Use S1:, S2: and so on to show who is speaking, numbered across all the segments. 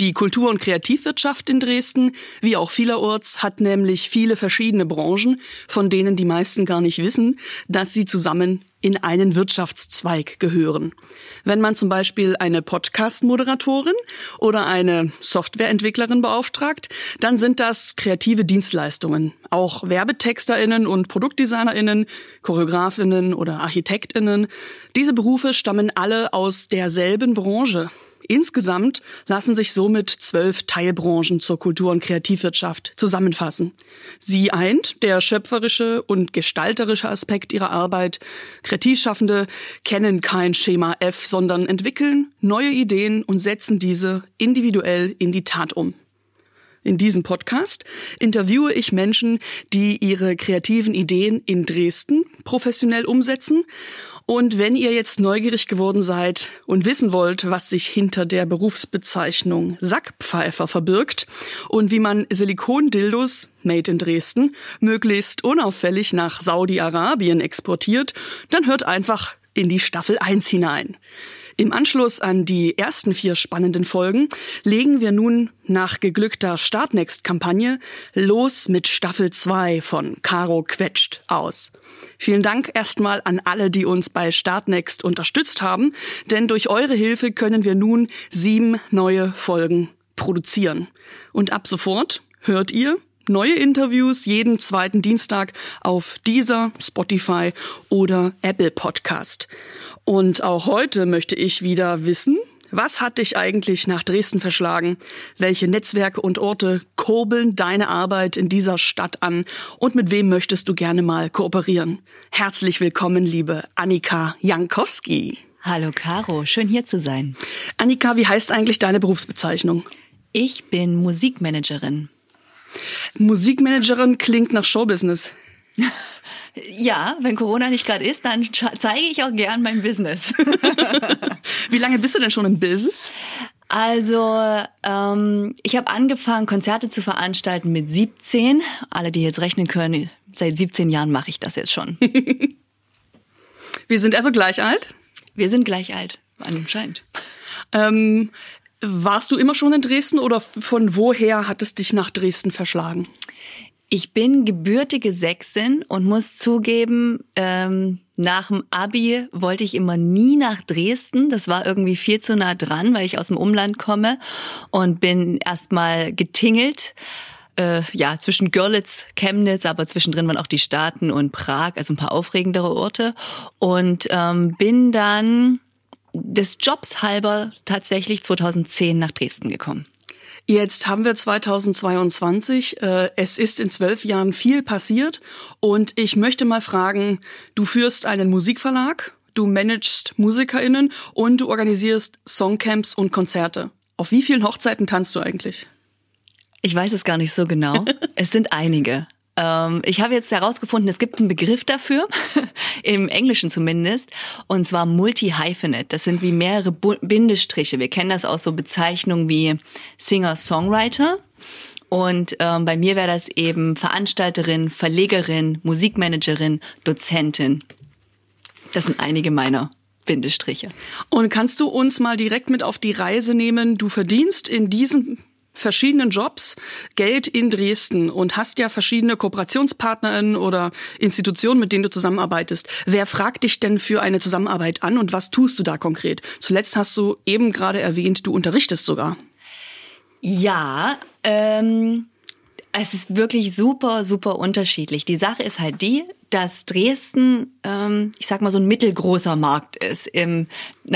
S1: Die Kultur- und Kreativwirtschaft in Dresden, wie auch vielerorts, hat nämlich viele verschiedene Branchen, von denen die meisten gar nicht wissen, dass sie zusammen in einen Wirtschaftszweig gehören. Wenn man zum Beispiel eine Podcast-Moderatorin oder eine Softwareentwicklerin beauftragt, dann sind das kreative Dienstleistungen. Auch WerbetexterInnen und ProduktdesignerInnen, ChoreografInnen oder ArchitektInnen. Diese Berufe stammen alle aus derselben Branche. Insgesamt lassen sich somit zwölf Teilbranchen zur Kultur- und Kreativwirtschaft zusammenfassen. Sie eint der schöpferische und gestalterische Aspekt ihrer Arbeit. Kreativschaffende kennen kein Schema F, sondern entwickeln neue Ideen und setzen diese individuell in die Tat um. In diesem Podcast interviewe ich Menschen, die ihre kreativen Ideen in Dresden professionell umsetzen und wenn ihr jetzt neugierig geworden seid und wissen wollt, was sich hinter der Berufsbezeichnung Sackpfeifer verbirgt und wie man Silikondildos, made in Dresden, möglichst unauffällig nach Saudi-Arabien exportiert, dann hört einfach in die Staffel 1 hinein. Im Anschluss an die ersten vier spannenden Folgen legen wir nun nach geglückter Startnext-Kampagne los mit Staffel 2 von Caro Quetscht aus. Vielen Dank erstmal an alle, die uns bei Startnext unterstützt haben, denn durch eure Hilfe können wir nun sieben neue Folgen produzieren. Und ab sofort hört ihr neue Interviews jeden zweiten Dienstag auf dieser, Spotify oder Apple Podcast. Und auch heute möchte ich wieder wissen, was hat dich eigentlich nach Dresden verschlagen? Welche Netzwerke und Orte kurbeln deine Arbeit in dieser Stadt an? Und mit wem möchtest du gerne mal kooperieren? Herzlich willkommen, liebe Annika Jankowski.
S2: Hallo Caro, schön hier zu sein.
S1: Annika, wie heißt eigentlich deine Berufsbezeichnung?
S2: Ich bin Musikmanagerin.
S1: Musikmanagerin klingt nach Showbusiness.
S2: Ja, wenn Corona nicht gerade ist, dann zeige ich auch gern mein Business.
S1: Wie lange bist du denn schon im Biz?
S2: Also, ähm, ich habe angefangen, Konzerte zu veranstalten mit 17. Alle, die jetzt rechnen können, seit 17 Jahren mache ich das jetzt schon.
S1: Wir sind also gleich alt?
S2: Wir sind gleich alt, anscheinend.
S1: Ähm, warst du immer schon in Dresden oder von woher hat es dich nach Dresden verschlagen?
S2: Ich bin gebürtige Sächsin und muss zugeben, ähm, nach dem Abi wollte ich immer nie nach Dresden. Das war irgendwie viel zu nah dran, weil ich aus dem Umland komme und bin erstmal getingelt. Äh, ja, zwischen Görlitz, Chemnitz, aber zwischendrin waren auch die Staaten und Prag, also ein paar aufregendere Orte. Und ähm, bin dann des Jobs halber tatsächlich 2010 nach Dresden gekommen.
S1: Jetzt haben wir 2022. Äh, es ist in zwölf Jahren viel passiert und ich möchte mal fragen, du führst einen Musikverlag, du managst MusikerInnen und du organisierst Songcamps und Konzerte. Auf wie vielen Hochzeiten tanzt du eigentlich?
S2: Ich weiß es gar nicht so genau. es sind einige. Ähm, ich habe jetzt herausgefunden, es gibt einen Begriff dafür, im Englischen zumindest, und zwar Multi-Hyphenate. Das sind wie mehrere Bindestriche. Wir kennen das aus so Bezeichnungen wie Singer-Songwriter. Und ähm, bei mir wäre das eben Veranstalterin, Verlegerin, Musikmanagerin, Dozentin. Das sind einige meiner Bindestriche.
S1: Und kannst du uns mal direkt mit auf die Reise nehmen? Du verdienst in diesem verschiedenen Jobs Geld in Dresden und hast ja verschiedene KooperationspartnerInnen oder Institutionen, mit denen du zusammenarbeitest. Wer fragt dich denn für eine Zusammenarbeit an und was tust du da konkret? Zuletzt hast du eben gerade erwähnt, du unterrichtest sogar.
S2: Ja, ähm, es ist wirklich super, super unterschiedlich. Die Sache ist halt die, dass Dresden, ähm, ich sag mal, so ein mittelgroßer Markt ist. Im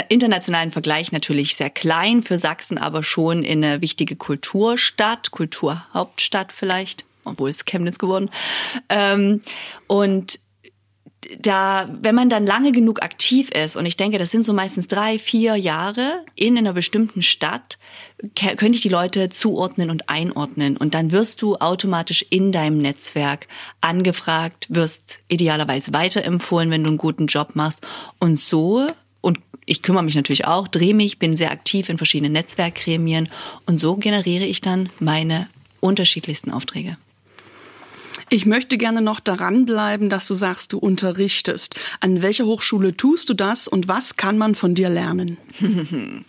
S2: internationalen Vergleich natürlich sehr klein für Sachsen, aber schon in eine wichtige Kulturstadt, Kulturhauptstadt vielleicht, obwohl es Chemnitz geworden. Ähm, und da, wenn man dann lange genug aktiv ist, und ich denke, das sind so meistens drei, vier Jahre in einer bestimmten Stadt, könnte ich die Leute zuordnen und einordnen. Und dann wirst du automatisch in deinem Netzwerk angefragt, wirst idealerweise weiterempfohlen, wenn du einen guten Job machst. Und so, und ich kümmere mich natürlich auch, drehe mich, bin sehr aktiv in verschiedenen Netzwerkgremien. Und so generiere ich dann meine unterschiedlichsten Aufträge.
S1: Ich möchte gerne noch daran bleiben, dass du sagst, du unterrichtest. An welcher Hochschule tust du das und was kann man von dir lernen?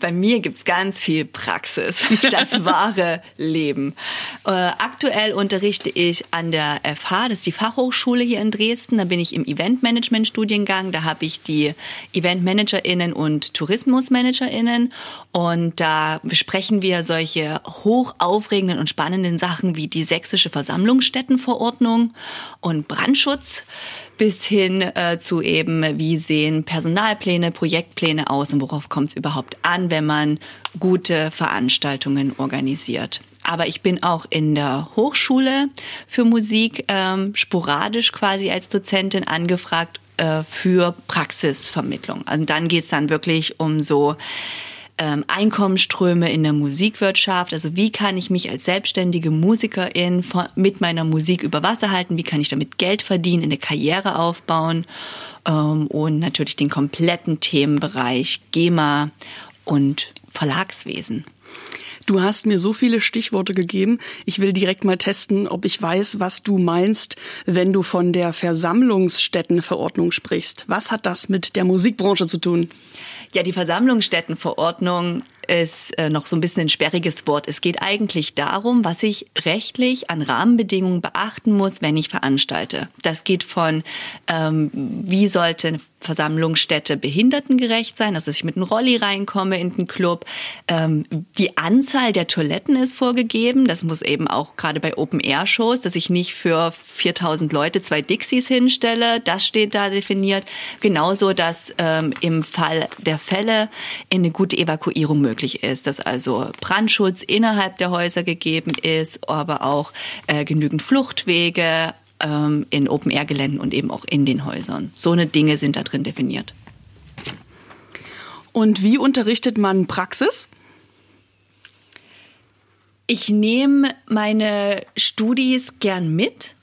S2: Bei mir gibt's ganz viel Praxis, das wahre Leben. Äh, aktuell unterrichte ich an der FH, das ist die Fachhochschule hier in Dresden. Da bin ich im Eventmanagement-Studiengang. Da habe ich die EventmanagerInnen und TourismusmanagerInnen. Und da besprechen wir solche hochaufregenden und spannenden Sachen wie die sächsische Versammlungsstättenverordnung und Brandschutz bis hin äh, zu eben, wie sehen Personalpläne, Projektpläne aus und worauf kommt es überhaupt an, wenn man gute Veranstaltungen organisiert. Aber ich bin auch in der Hochschule für Musik ähm, sporadisch quasi als Dozentin angefragt äh, für Praxisvermittlung. Und also dann geht's dann wirklich um so ähm, Einkommensströme in der Musikwirtschaft. Also wie kann ich mich als selbstständige Musikerin von, mit meiner Musik über Wasser halten? Wie kann ich damit Geld verdienen, eine Karriere aufbauen? Ähm, und natürlich den kompletten Themenbereich GEMA und Verlagswesen.
S1: Du hast mir so viele Stichworte gegeben. Ich will direkt mal testen, ob ich weiß, was du meinst, wenn du von der Versammlungsstättenverordnung sprichst. Was hat das mit der Musikbranche zu tun?
S2: Ja, die Versammlungsstättenverordnung ist äh, noch so ein bisschen ein sperriges Wort. Es geht eigentlich darum, was ich rechtlich an Rahmenbedingungen beachten muss, wenn ich veranstalte. Das geht von, ähm, wie sollte eine Versammlungsstätte behindertengerecht sein, also dass ich mit einem Rolli reinkomme in den Club. Ähm, die Anzahl der Toiletten ist vorgegeben. Das muss eben auch gerade bei Open-Air-Shows, dass ich nicht für 4000 Leute zwei Dixies hinstelle. Das steht da definiert. Genauso, dass ähm, im Fall der Fälle eine gute Evakuierung möglich möglich ist, dass also Brandschutz innerhalb der Häuser gegeben ist, aber auch äh, genügend Fluchtwege ähm, in Open-Air-Geländen und eben auch in den Häusern. So eine Dinge sind da drin definiert.
S1: Und wie unterrichtet man Praxis?
S2: Ich nehme meine Studis gern mit.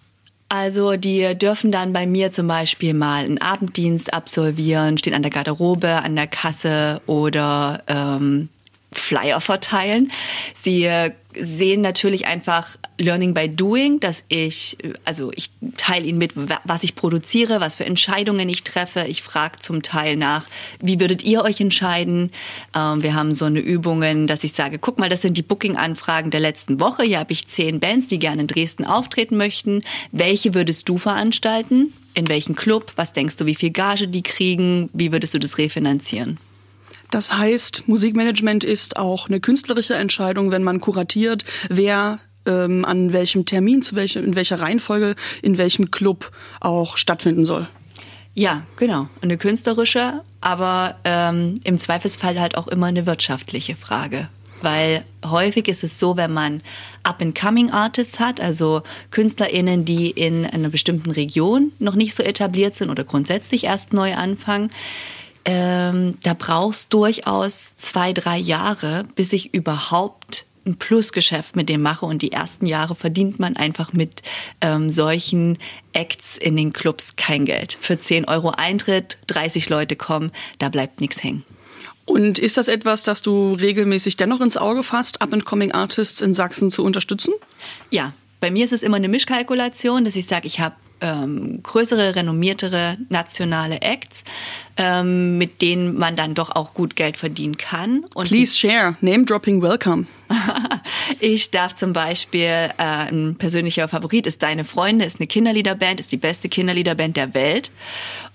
S2: Also die dürfen dann bei mir zum Beispiel mal einen Abenddienst absolvieren, stehen an der Garderobe, an der Kasse oder ähm, Flyer verteilen. Sie äh, sehen natürlich einfach Learning by Doing, dass ich, also ich teile ihnen mit, was ich produziere, was für Entscheidungen ich treffe. Ich frage zum Teil nach, wie würdet ihr euch entscheiden? Ähm, wir haben so eine Übungen, dass ich sage, guck mal, das sind die Booking-Anfragen der letzten Woche. Hier habe ich zehn Bands, die gerne in Dresden auftreten möchten. Welche würdest du veranstalten? In welchem Club? Was denkst du, wie viel Gage die kriegen? Wie würdest du das refinanzieren?
S1: Das heißt, Musikmanagement ist auch eine künstlerische Entscheidung, wenn man kuratiert, wer ähm, an welchem Termin, zu welchem, in welcher Reihenfolge, in welchem Club auch stattfinden soll.
S2: Ja, genau. Eine künstlerische, aber ähm, im Zweifelsfall halt auch immer eine wirtschaftliche Frage. Weil häufig ist es so, wenn man Up-and-Coming-Artists hat, also KünstlerInnen, die in einer bestimmten Region noch nicht so etabliert sind oder grundsätzlich erst neu anfangen, ähm, da brauchst durchaus zwei, drei Jahre, bis ich überhaupt ein Plusgeschäft mit dem mache. Und die ersten Jahre verdient man einfach mit ähm, solchen Acts in den Clubs kein Geld. Für 10 Euro Eintritt, 30 Leute kommen, da bleibt nichts hängen.
S1: Und ist das etwas, das du regelmäßig dennoch ins Auge fasst, Up-and-Coming Artists in Sachsen zu unterstützen?
S2: Ja, bei mir ist es immer eine Mischkalkulation, dass ich sage, ich habe ähm, größere, renommiertere nationale Acts, ähm, mit denen man dann doch auch gut Geld verdienen kann.
S1: Und Please share. Name dropping welcome.
S2: ich darf zum Beispiel, äh, ein persönlicher Favorit ist Deine Freunde, ist eine Kinderliederband, ist die beste Kinderliederband der Welt.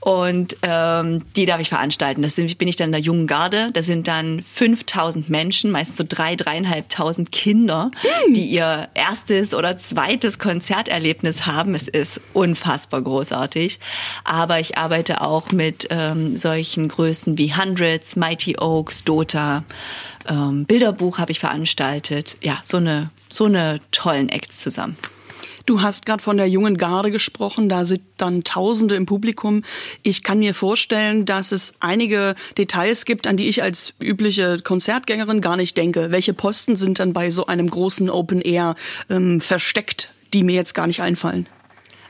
S2: Und ähm, die darf ich veranstalten. Das sind, bin ich dann in der jungen Garde. Da sind dann 5000 Menschen, meistens so drei, dreieinhalbtausend Kinder, hm. die ihr erstes oder zweites Konzerterlebnis haben. Es ist unfassbar großartig. Aber ich arbeite auch mit ähm, solchen Größen wie Hundreds, Mighty Oaks, Dota ähm, Bilderbuch habe ich veranstaltet. Ja, so eine, so eine tollen Acts zusammen.
S1: Du hast gerade von der jungen Garde gesprochen, da sind dann Tausende im Publikum. Ich kann mir vorstellen, dass es einige Details gibt, an die ich als übliche Konzertgängerin gar nicht denke. Welche Posten sind dann bei so einem großen Open Air ähm, versteckt, die mir jetzt gar nicht einfallen?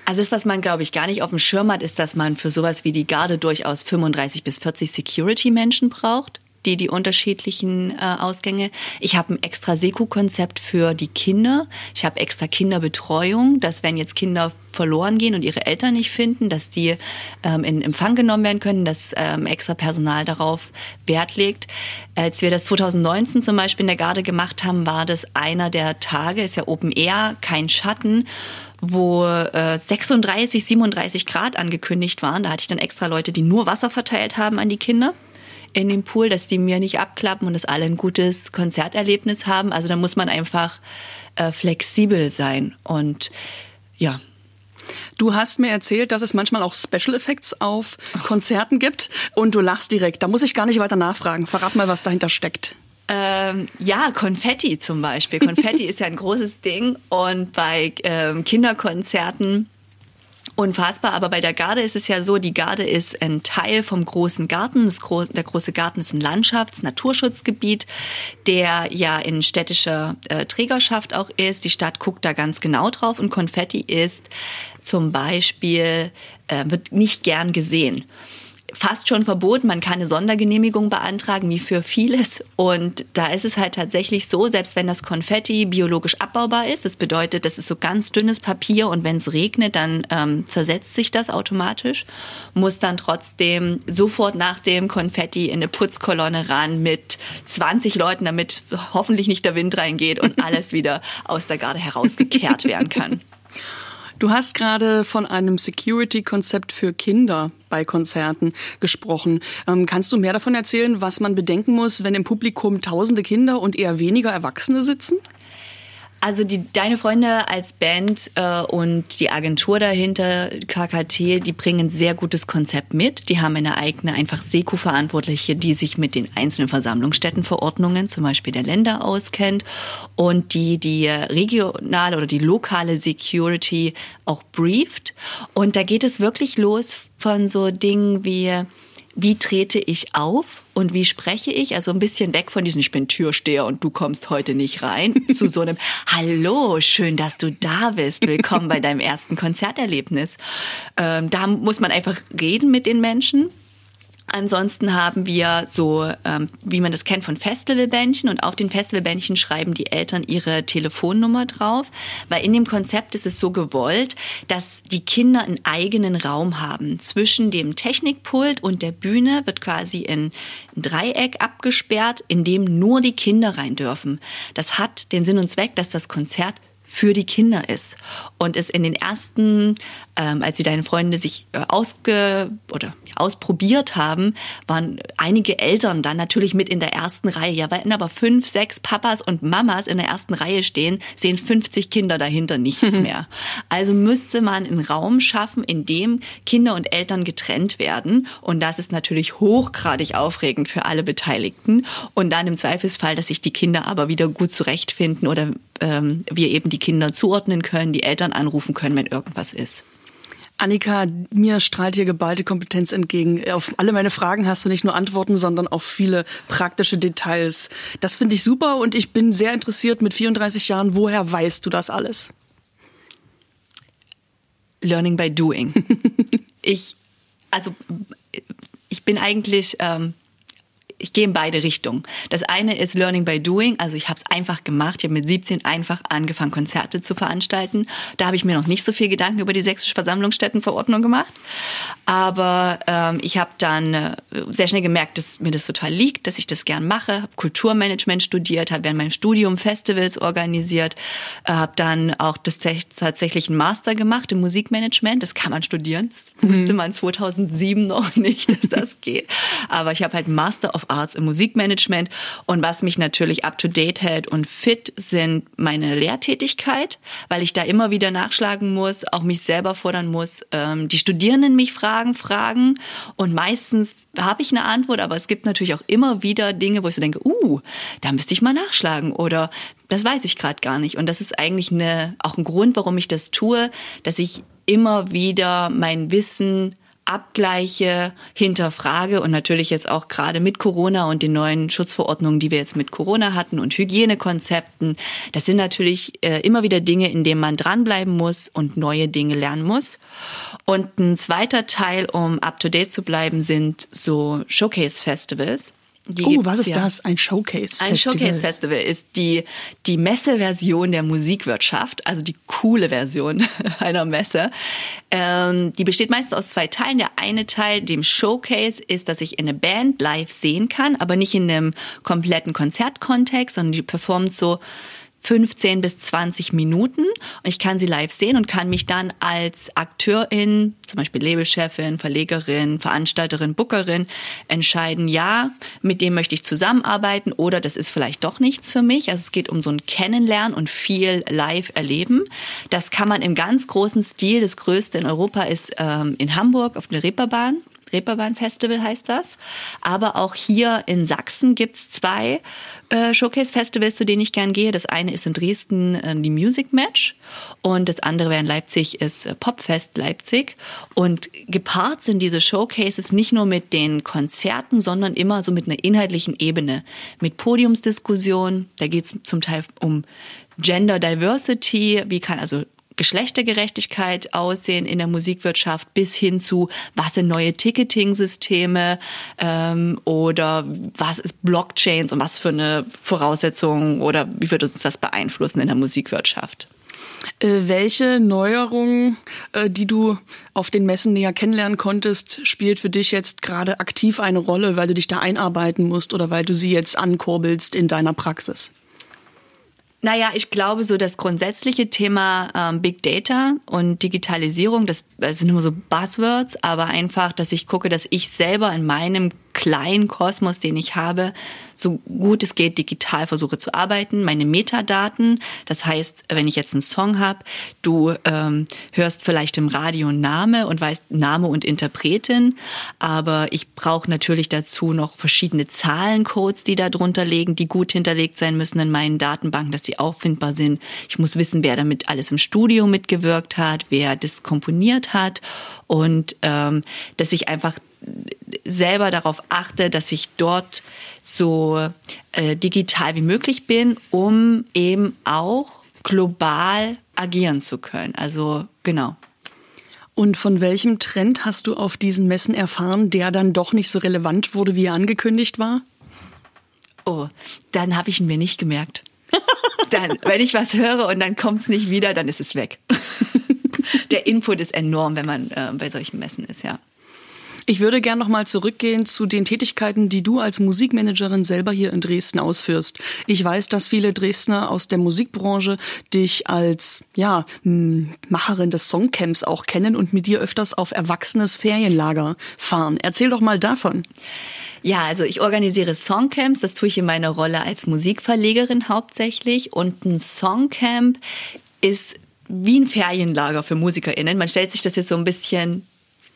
S2: Also das, was man, glaube ich, gar nicht auf dem Schirm hat, ist, dass man für sowas wie die Garde durchaus 35 bis 40 Security-Menschen braucht die die unterschiedlichen äh, Ausgänge. Ich habe ein extra Seku-Konzept für die Kinder. Ich habe extra Kinderbetreuung, dass wenn jetzt Kinder verloren gehen und ihre Eltern nicht finden, dass die ähm, in Empfang genommen werden können, dass ähm, extra Personal darauf Wert legt. Als wir das 2019 zum Beispiel in der Garde gemacht haben, war das einer der Tage, ist ja Open Air, kein Schatten wo äh, 36, 37 Grad angekündigt waren. Da hatte ich dann extra Leute, die nur Wasser verteilt haben an die Kinder in dem Pool, dass die mir nicht abklappen und dass alle ein gutes Konzerterlebnis haben. Also da muss man einfach äh, flexibel sein und ja.
S1: Du hast mir erzählt, dass es manchmal auch Special Effects auf Konzerten gibt und du lachst direkt. Da muss ich gar nicht weiter nachfragen. Verrat mal, was dahinter steckt.
S2: Ähm, ja, Konfetti zum Beispiel. Konfetti ist ja ein großes Ding und bei ähm, Kinderkonzerten Unfassbar, aber bei der Garde ist es ja so, die Garde ist ein Teil vom großen Garten. Gro der große Garten ist ein Landschafts-, Naturschutzgebiet, der ja in städtischer äh, Trägerschaft auch ist. Die Stadt guckt da ganz genau drauf und Konfetti ist zum Beispiel, äh, wird nicht gern gesehen fast schon verboten. Man kann eine Sondergenehmigung beantragen, wie für vieles. Und da ist es halt tatsächlich so, selbst wenn das Konfetti biologisch abbaubar ist, das bedeutet, das ist so ganz dünnes Papier und wenn es regnet, dann ähm, zersetzt sich das automatisch, muss dann trotzdem sofort nach dem Konfetti in eine Putzkolonne ran mit 20 Leuten, damit hoffentlich nicht der Wind reingeht und alles wieder aus der Garde herausgekehrt werden kann.
S1: Du hast gerade von einem Security-Konzept für Kinder bei Konzerten gesprochen. Ähm, kannst du mehr davon erzählen, was man bedenken muss, wenn im Publikum tausende Kinder und eher weniger Erwachsene sitzen?
S2: Also die Deine Freunde als Band äh, und die Agentur dahinter, KKT, die bringen sehr gutes Konzept mit. Die haben eine eigene, einfach Seko-Verantwortliche, die sich mit den einzelnen Versammlungsstättenverordnungen, zum Beispiel der Länder, auskennt und die die regionale oder die lokale Security auch brieft. Und da geht es wirklich los von so Dingen wie wie trete ich auf und wie spreche ich? Also ein bisschen weg von diesem, ich bin Türsteher und du kommst heute nicht rein, zu so einem, hallo, schön, dass du da bist, willkommen bei deinem ersten Konzerterlebnis. Ähm, da muss man einfach reden mit den Menschen Ansonsten haben wir so, ähm, wie man das kennt von Festivalbändchen und auf den Festivalbändchen schreiben die Eltern ihre Telefonnummer drauf, weil in dem Konzept ist es so gewollt, dass die Kinder einen eigenen Raum haben. Zwischen dem Technikpult und der Bühne wird quasi ein Dreieck abgesperrt, in dem nur die Kinder rein dürfen. Das hat den Sinn und Zweck, dass das Konzert für die Kinder ist. Und es in den ersten, ähm, als sie deine Freunde sich äh, ausge oder ausprobiert haben, waren einige Eltern dann natürlich mit in der ersten Reihe. Ja, wenn aber fünf, sechs Papas und Mamas in der ersten Reihe stehen, sehen 50 Kinder dahinter nichts mehr. Also müsste man einen Raum schaffen, in dem Kinder und Eltern getrennt werden. Und das ist natürlich hochgradig aufregend für alle Beteiligten. Und dann im Zweifelsfall, dass sich die Kinder aber wieder gut zurechtfinden oder ähm, wir eben die Kinder zuordnen können, die Eltern anrufen können, wenn irgendwas ist.
S1: Annika, mir strahlt hier geballte Kompetenz entgegen. Auf alle meine Fragen hast du nicht nur Antworten, sondern auch viele praktische Details. Das finde ich super und ich bin sehr interessiert mit 34 Jahren. Woher weißt du das alles?
S2: Learning by doing. ich, also, ich bin eigentlich ähm, ich gehe in beide Richtungen. Das eine ist Learning by Doing, also ich habe es einfach gemacht. Ich habe mit 17 einfach angefangen, Konzerte zu veranstalten. Da habe ich mir noch nicht so viel Gedanken über die sächsische Versammlungsstättenverordnung gemacht. Aber ähm, ich habe dann äh, sehr schnell gemerkt, dass mir das total liegt, dass ich das gern mache. Habe Kulturmanagement studiert, habe während meinem Studium Festivals organisiert, äh, habe dann auch das tatsächlich einen Master gemacht im Musikmanagement. Das kann man studieren. Das mhm. wusste man 2007 noch nicht, dass das geht. Aber ich habe halt Master of of Arts im Musikmanagement. Und was mich natürlich up to date hält und fit sind meine Lehrtätigkeit, weil ich da immer wieder nachschlagen muss, auch mich selber fordern muss, ähm, die Studierenden mich fragen, fragen. Und meistens habe ich eine Antwort, aber es gibt natürlich auch immer wieder Dinge, wo ich so denke, uh, da müsste ich mal nachschlagen oder das weiß ich gerade gar nicht. Und das ist eigentlich eine, auch ein Grund, warum ich das tue, dass ich immer wieder mein Wissen abgleiche, hinterfrage und natürlich jetzt auch gerade mit Corona und den neuen Schutzverordnungen, die wir jetzt mit Corona hatten und Hygienekonzepten. Das sind natürlich äh, immer wieder Dinge, in denen man dranbleiben muss und neue Dinge lernen muss. Und ein zweiter Teil, um up to date zu bleiben, sind so Showcase-Festivals.
S1: Oh, was ist ja. das? Ein Showcase-Festival?
S2: Ein Showcase-Festival ist die, die Messeversion der Musikwirtschaft, also die coole Version einer Messe. Ähm, die besteht meistens aus zwei Teilen. Der eine Teil, dem Showcase, ist, dass ich eine Band live sehen kann, aber nicht in einem kompletten Konzertkontext, sondern die performt so 15 bis 20 Minuten und ich kann sie live sehen und kann mich dann als Akteurin, zum Beispiel Labelchefin, Verlegerin, Veranstalterin, Bookerin entscheiden, ja, mit dem möchte ich zusammenarbeiten oder das ist vielleicht doch nichts für mich. Also es geht um so ein Kennenlernen und viel live erleben. Das kann man im ganz großen Stil. Das größte in Europa ist ähm, in Hamburg auf der Reeperbahn. Reeperbahn-Festival heißt das. Aber auch hier in Sachsen gibt's zwei äh, Showcase-Festivals, zu denen ich gern gehe. Das eine ist in Dresden äh, die Music Match und das andere wäre in Leipzig ist äh, Popfest Leipzig. Und gepaart sind diese Showcases nicht nur mit den Konzerten, sondern immer so mit einer inhaltlichen Ebene. Mit Podiumsdiskussion, da geht's zum Teil um Gender Diversity, wie kann also Geschlechtergerechtigkeit aussehen in der Musikwirtschaft bis hin zu, was sind neue Ticketing-Systeme ähm, oder was ist Blockchains und was für eine Voraussetzung oder wie wird uns das beeinflussen in der Musikwirtschaft?
S1: Äh, welche Neuerungen, äh, die du auf den Messen näher kennenlernen konntest, spielt für dich jetzt gerade aktiv eine Rolle, weil du dich da einarbeiten musst oder weil du sie jetzt ankurbelst in deiner Praxis?
S2: Naja, ich glaube, so das grundsätzliche Thema ähm, Big Data und Digitalisierung, das, das sind immer so Buzzwords, aber einfach, dass ich gucke, dass ich selber in meinem kleinen Kosmos, den ich habe, so gut es geht digital versuche zu arbeiten. Meine Metadaten, das heißt, wenn ich jetzt einen Song habe, du ähm, hörst vielleicht im Radio Name und weißt Name und Interpretin, aber ich brauche natürlich dazu noch verschiedene Zahlencodes, die da drunter liegen, die gut hinterlegt sein müssen in meinen Datenbanken, dass auffindbar sind. Ich muss wissen, wer damit alles im Studio mitgewirkt hat, wer das komponiert hat und ähm, dass ich einfach selber darauf achte, dass ich dort so äh, digital wie möglich bin, um eben auch global agieren zu können. Also genau.
S1: Und von welchem Trend hast du auf diesen Messen erfahren, der dann doch nicht so relevant wurde, wie er angekündigt war?
S2: Oh, dann habe ich ihn mir nicht gemerkt. dann, wenn ich was höre und dann kommt es nicht wieder, dann ist es weg. Der Input ist enorm, wenn man äh, bei solchen Messen ist, ja.
S1: Ich würde gern noch mal zurückgehen zu den Tätigkeiten, die du als Musikmanagerin selber hier in Dresden ausführst. Ich weiß, dass viele Dresdner aus der Musikbranche dich als ja Macherin des Songcamps auch kennen und mit dir öfters auf erwachsenes Ferienlager fahren. Erzähl doch mal davon.
S2: Ja, also ich organisiere Songcamps, das tue ich in meiner Rolle als Musikverlegerin hauptsächlich. Und ein Songcamp ist wie ein Ferienlager für MusikerInnen. Man stellt sich das jetzt so ein bisschen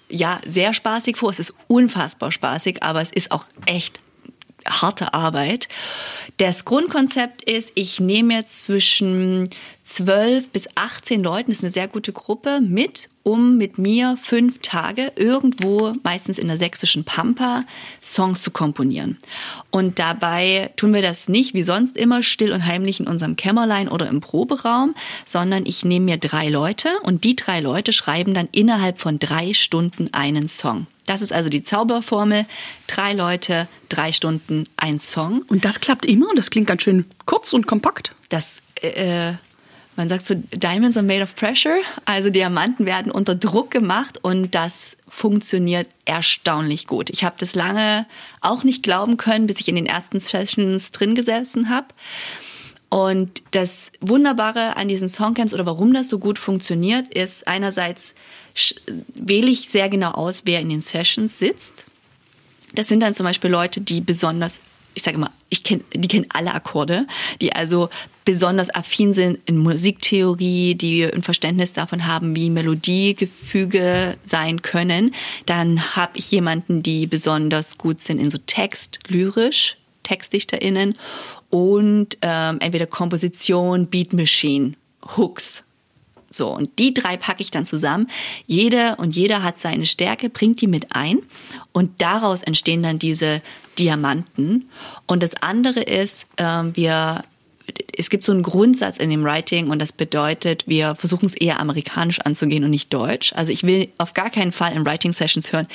S2: ja, sehr spaßig vor. Es ist unfassbar spaßig, aber es ist auch echt harte Arbeit. Das Grundkonzept ist, ich nehme jetzt zwischen 12 bis 18 Leuten, das ist eine sehr gute Gruppe, mit um mit mir fünf Tage irgendwo, meistens in der sächsischen Pampa, Songs zu komponieren. Und dabei tun wir das nicht wie sonst immer still und heimlich in unserem Kämmerlein oder im Proberaum, sondern ich nehme mir drei Leute und die drei Leute schreiben dann innerhalb von drei Stunden einen Song. Das ist also die Zauberformel. Drei Leute, drei Stunden, ein Song.
S1: Und das klappt immer? Das klingt ganz schön kurz und kompakt.
S2: Das äh, man sagt so, Diamonds are made of pressure, also Diamanten werden unter Druck gemacht und das funktioniert erstaunlich gut. Ich habe das lange auch nicht glauben können, bis ich in den ersten Sessions drin gesessen habe. Und das Wunderbare an diesen Songcamps oder warum das so gut funktioniert, ist einerseits wähle ich sehr genau aus, wer in den Sessions sitzt. Das sind dann zum Beispiel Leute, die besonders ich sage mal, ich kenne, die kennen alle Akkorde, die also besonders affin sind in Musiktheorie, die ein Verständnis davon haben, wie Melodiegefüge sein können. Dann habe ich jemanden, die besonders gut sind in so Text, lyrisch, TextdichterInnen und ähm, entweder Komposition, Beat Machine, Hooks. So, und die drei packe ich dann zusammen. Jeder und jeder hat seine Stärke, bringt die mit ein und daraus entstehen dann diese Diamanten. Und das andere ist, ähm, wir es gibt so einen Grundsatz in dem Writing und das bedeutet, wir versuchen es eher amerikanisch anzugehen und nicht deutsch. Also ich will auf gar keinen Fall in Writing Sessions hören,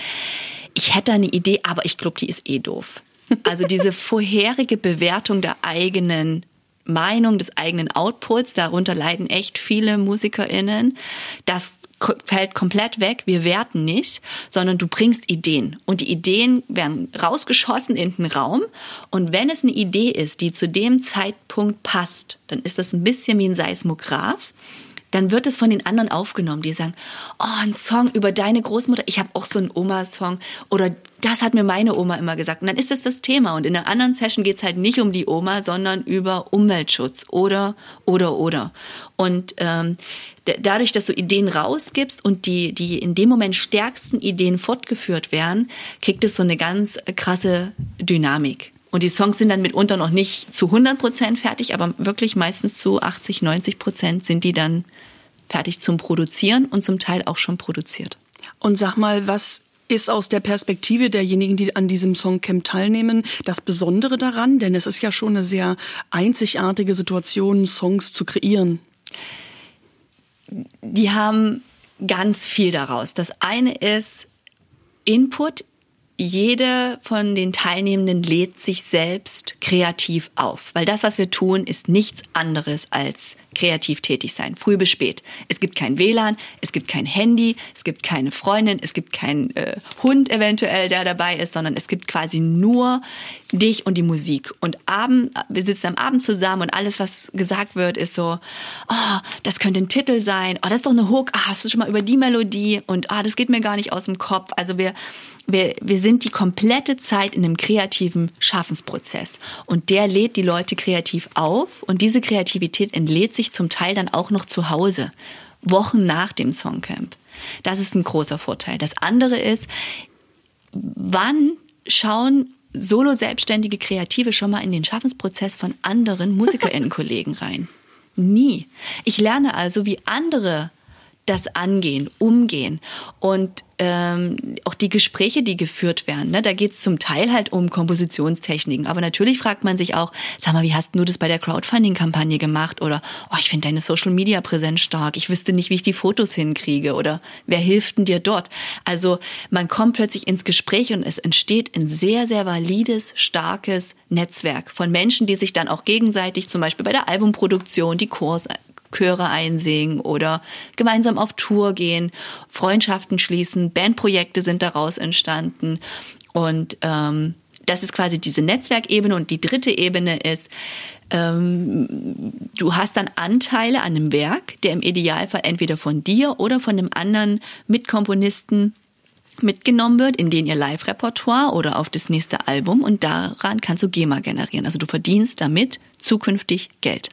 S2: ich hätte eine Idee, aber ich glaube, die ist eh doof. Also diese vorherige Bewertung der eigenen Meinung, des eigenen Outputs, darunter leiden echt viele MusikerInnen. Das fällt komplett weg. Wir werten nicht, sondern du bringst Ideen. Und die Ideen werden rausgeschossen in den Raum. Und wenn es eine Idee ist, die zu dem Zeitpunkt passt, dann ist das ein bisschen wie ein Seismograph dann wird es von den anderen aufgenommen, die sagen, oh, ein Song über deine Großmutter, ich habe auch so einen Oma-Song oder das hat mir meine Oma immer gesagt. Und dann ist das das Thema. Und in der anderen Session geht es halt nicht um die Oma, sondern über Umweltschutz oder, oder, oder. Und ähm, dadurch, dass du Ideen rausgibst und die, die in dem Moment stärksten Ideen fortgeführt werden, kriegt es so eine ganz krasse Dynamik. Und die Songs sind dann mitunter noch nicht zu 100 Prozent fertig, aber wirklich meistens zu 80, 90 Prozent sind die dann fertig zum Produzieren und zum Teil auch schon produziert.
S1: Und sag mal, was ist aus der Perspektive derjenigen, die an diesem Songcamp teilnehmen, das Besondere daran? Denn es ist ja schon eine sehr einzigartige Situation, Songs zu kreieren.
S2: Die haben ganz viel daraus. Das eine ist Input. Jede von den Teilnehmenden lädt sich selbst kreativ auf, weil das, was wir tun, ist nichts anderes als kreativ tätig sein, früh bis spät. Es gibt kein WLAN, es gibt kein Handy, es gibt keine Freundin, es gibt keinen äh, Hund eventuell, der dabei ist, sondern es gibt quasi nur dich und die Musik. Und Abend, wir sitzen am Abend zusammen und alles, was gesagt wird, ist so, oh, das könnte ein Titel sein, oh, das ist doch eine Hook, ah, hast du schon mal über die Melodie und ah, das geht mir gar nicht aus dem Kopf. Also wir wir, wir sind die komplette Zeit in einem kreativen Schaffensprozess. Und der lädt die Leute kreativ auf und diese Kreativität entlädt sich zum Teil dann auch noch zu Hause, Wochen nach dem Songcamp. Das ist ein großer Vorteil. Das andere ist, wann schauen Solo-selbstständige Kreative schon mal in den Schaffensprozess von anderen MusikerInnen-Kollegen rein? Nie. Ich lerne also, wie andere das angehen, umgehen. Und ähm, auch die Gespräche, die geführt werden, ne, da geht es zum Teil halt um Kompositionstechniken. Aber natürlich fragt man sich auch, sag mal, wie hast du das bei der Crowdfunding-Kampagne gemacht? Oder, oh, ich finde deine Social-Media-Präsenz stark. Ich wüsste nicht, wie ich die Fotos hinkriege. Oder wer hilft denn dir dort? Also man kommt plötzlich ins Gespräch und es entsteht ein sehr, sehr valides, starkes Netzwerk von Menschen, die sich dann auch gegenseitig, zum Beispiel bei der Albumproduktion, die Kurs Chöre einsingen oder gemeinsam auf Tour gehen, Freundschaften schließen, Bandprojekte sind daraus entstanden. Und ähm, das ist quasi diese Netzwerkebene. Und die dritte Ebene ist, ähm, du hast dann Anteile an einem Werk, der im Idealfall entweder von dir oder von einem anderen Mitkomponisten mitgenommen wird in den ihr Live-Repertoire oder auf das nächste Album und daran kannst du GEMA generieren. Also du verdienst damit zukünftig Geld.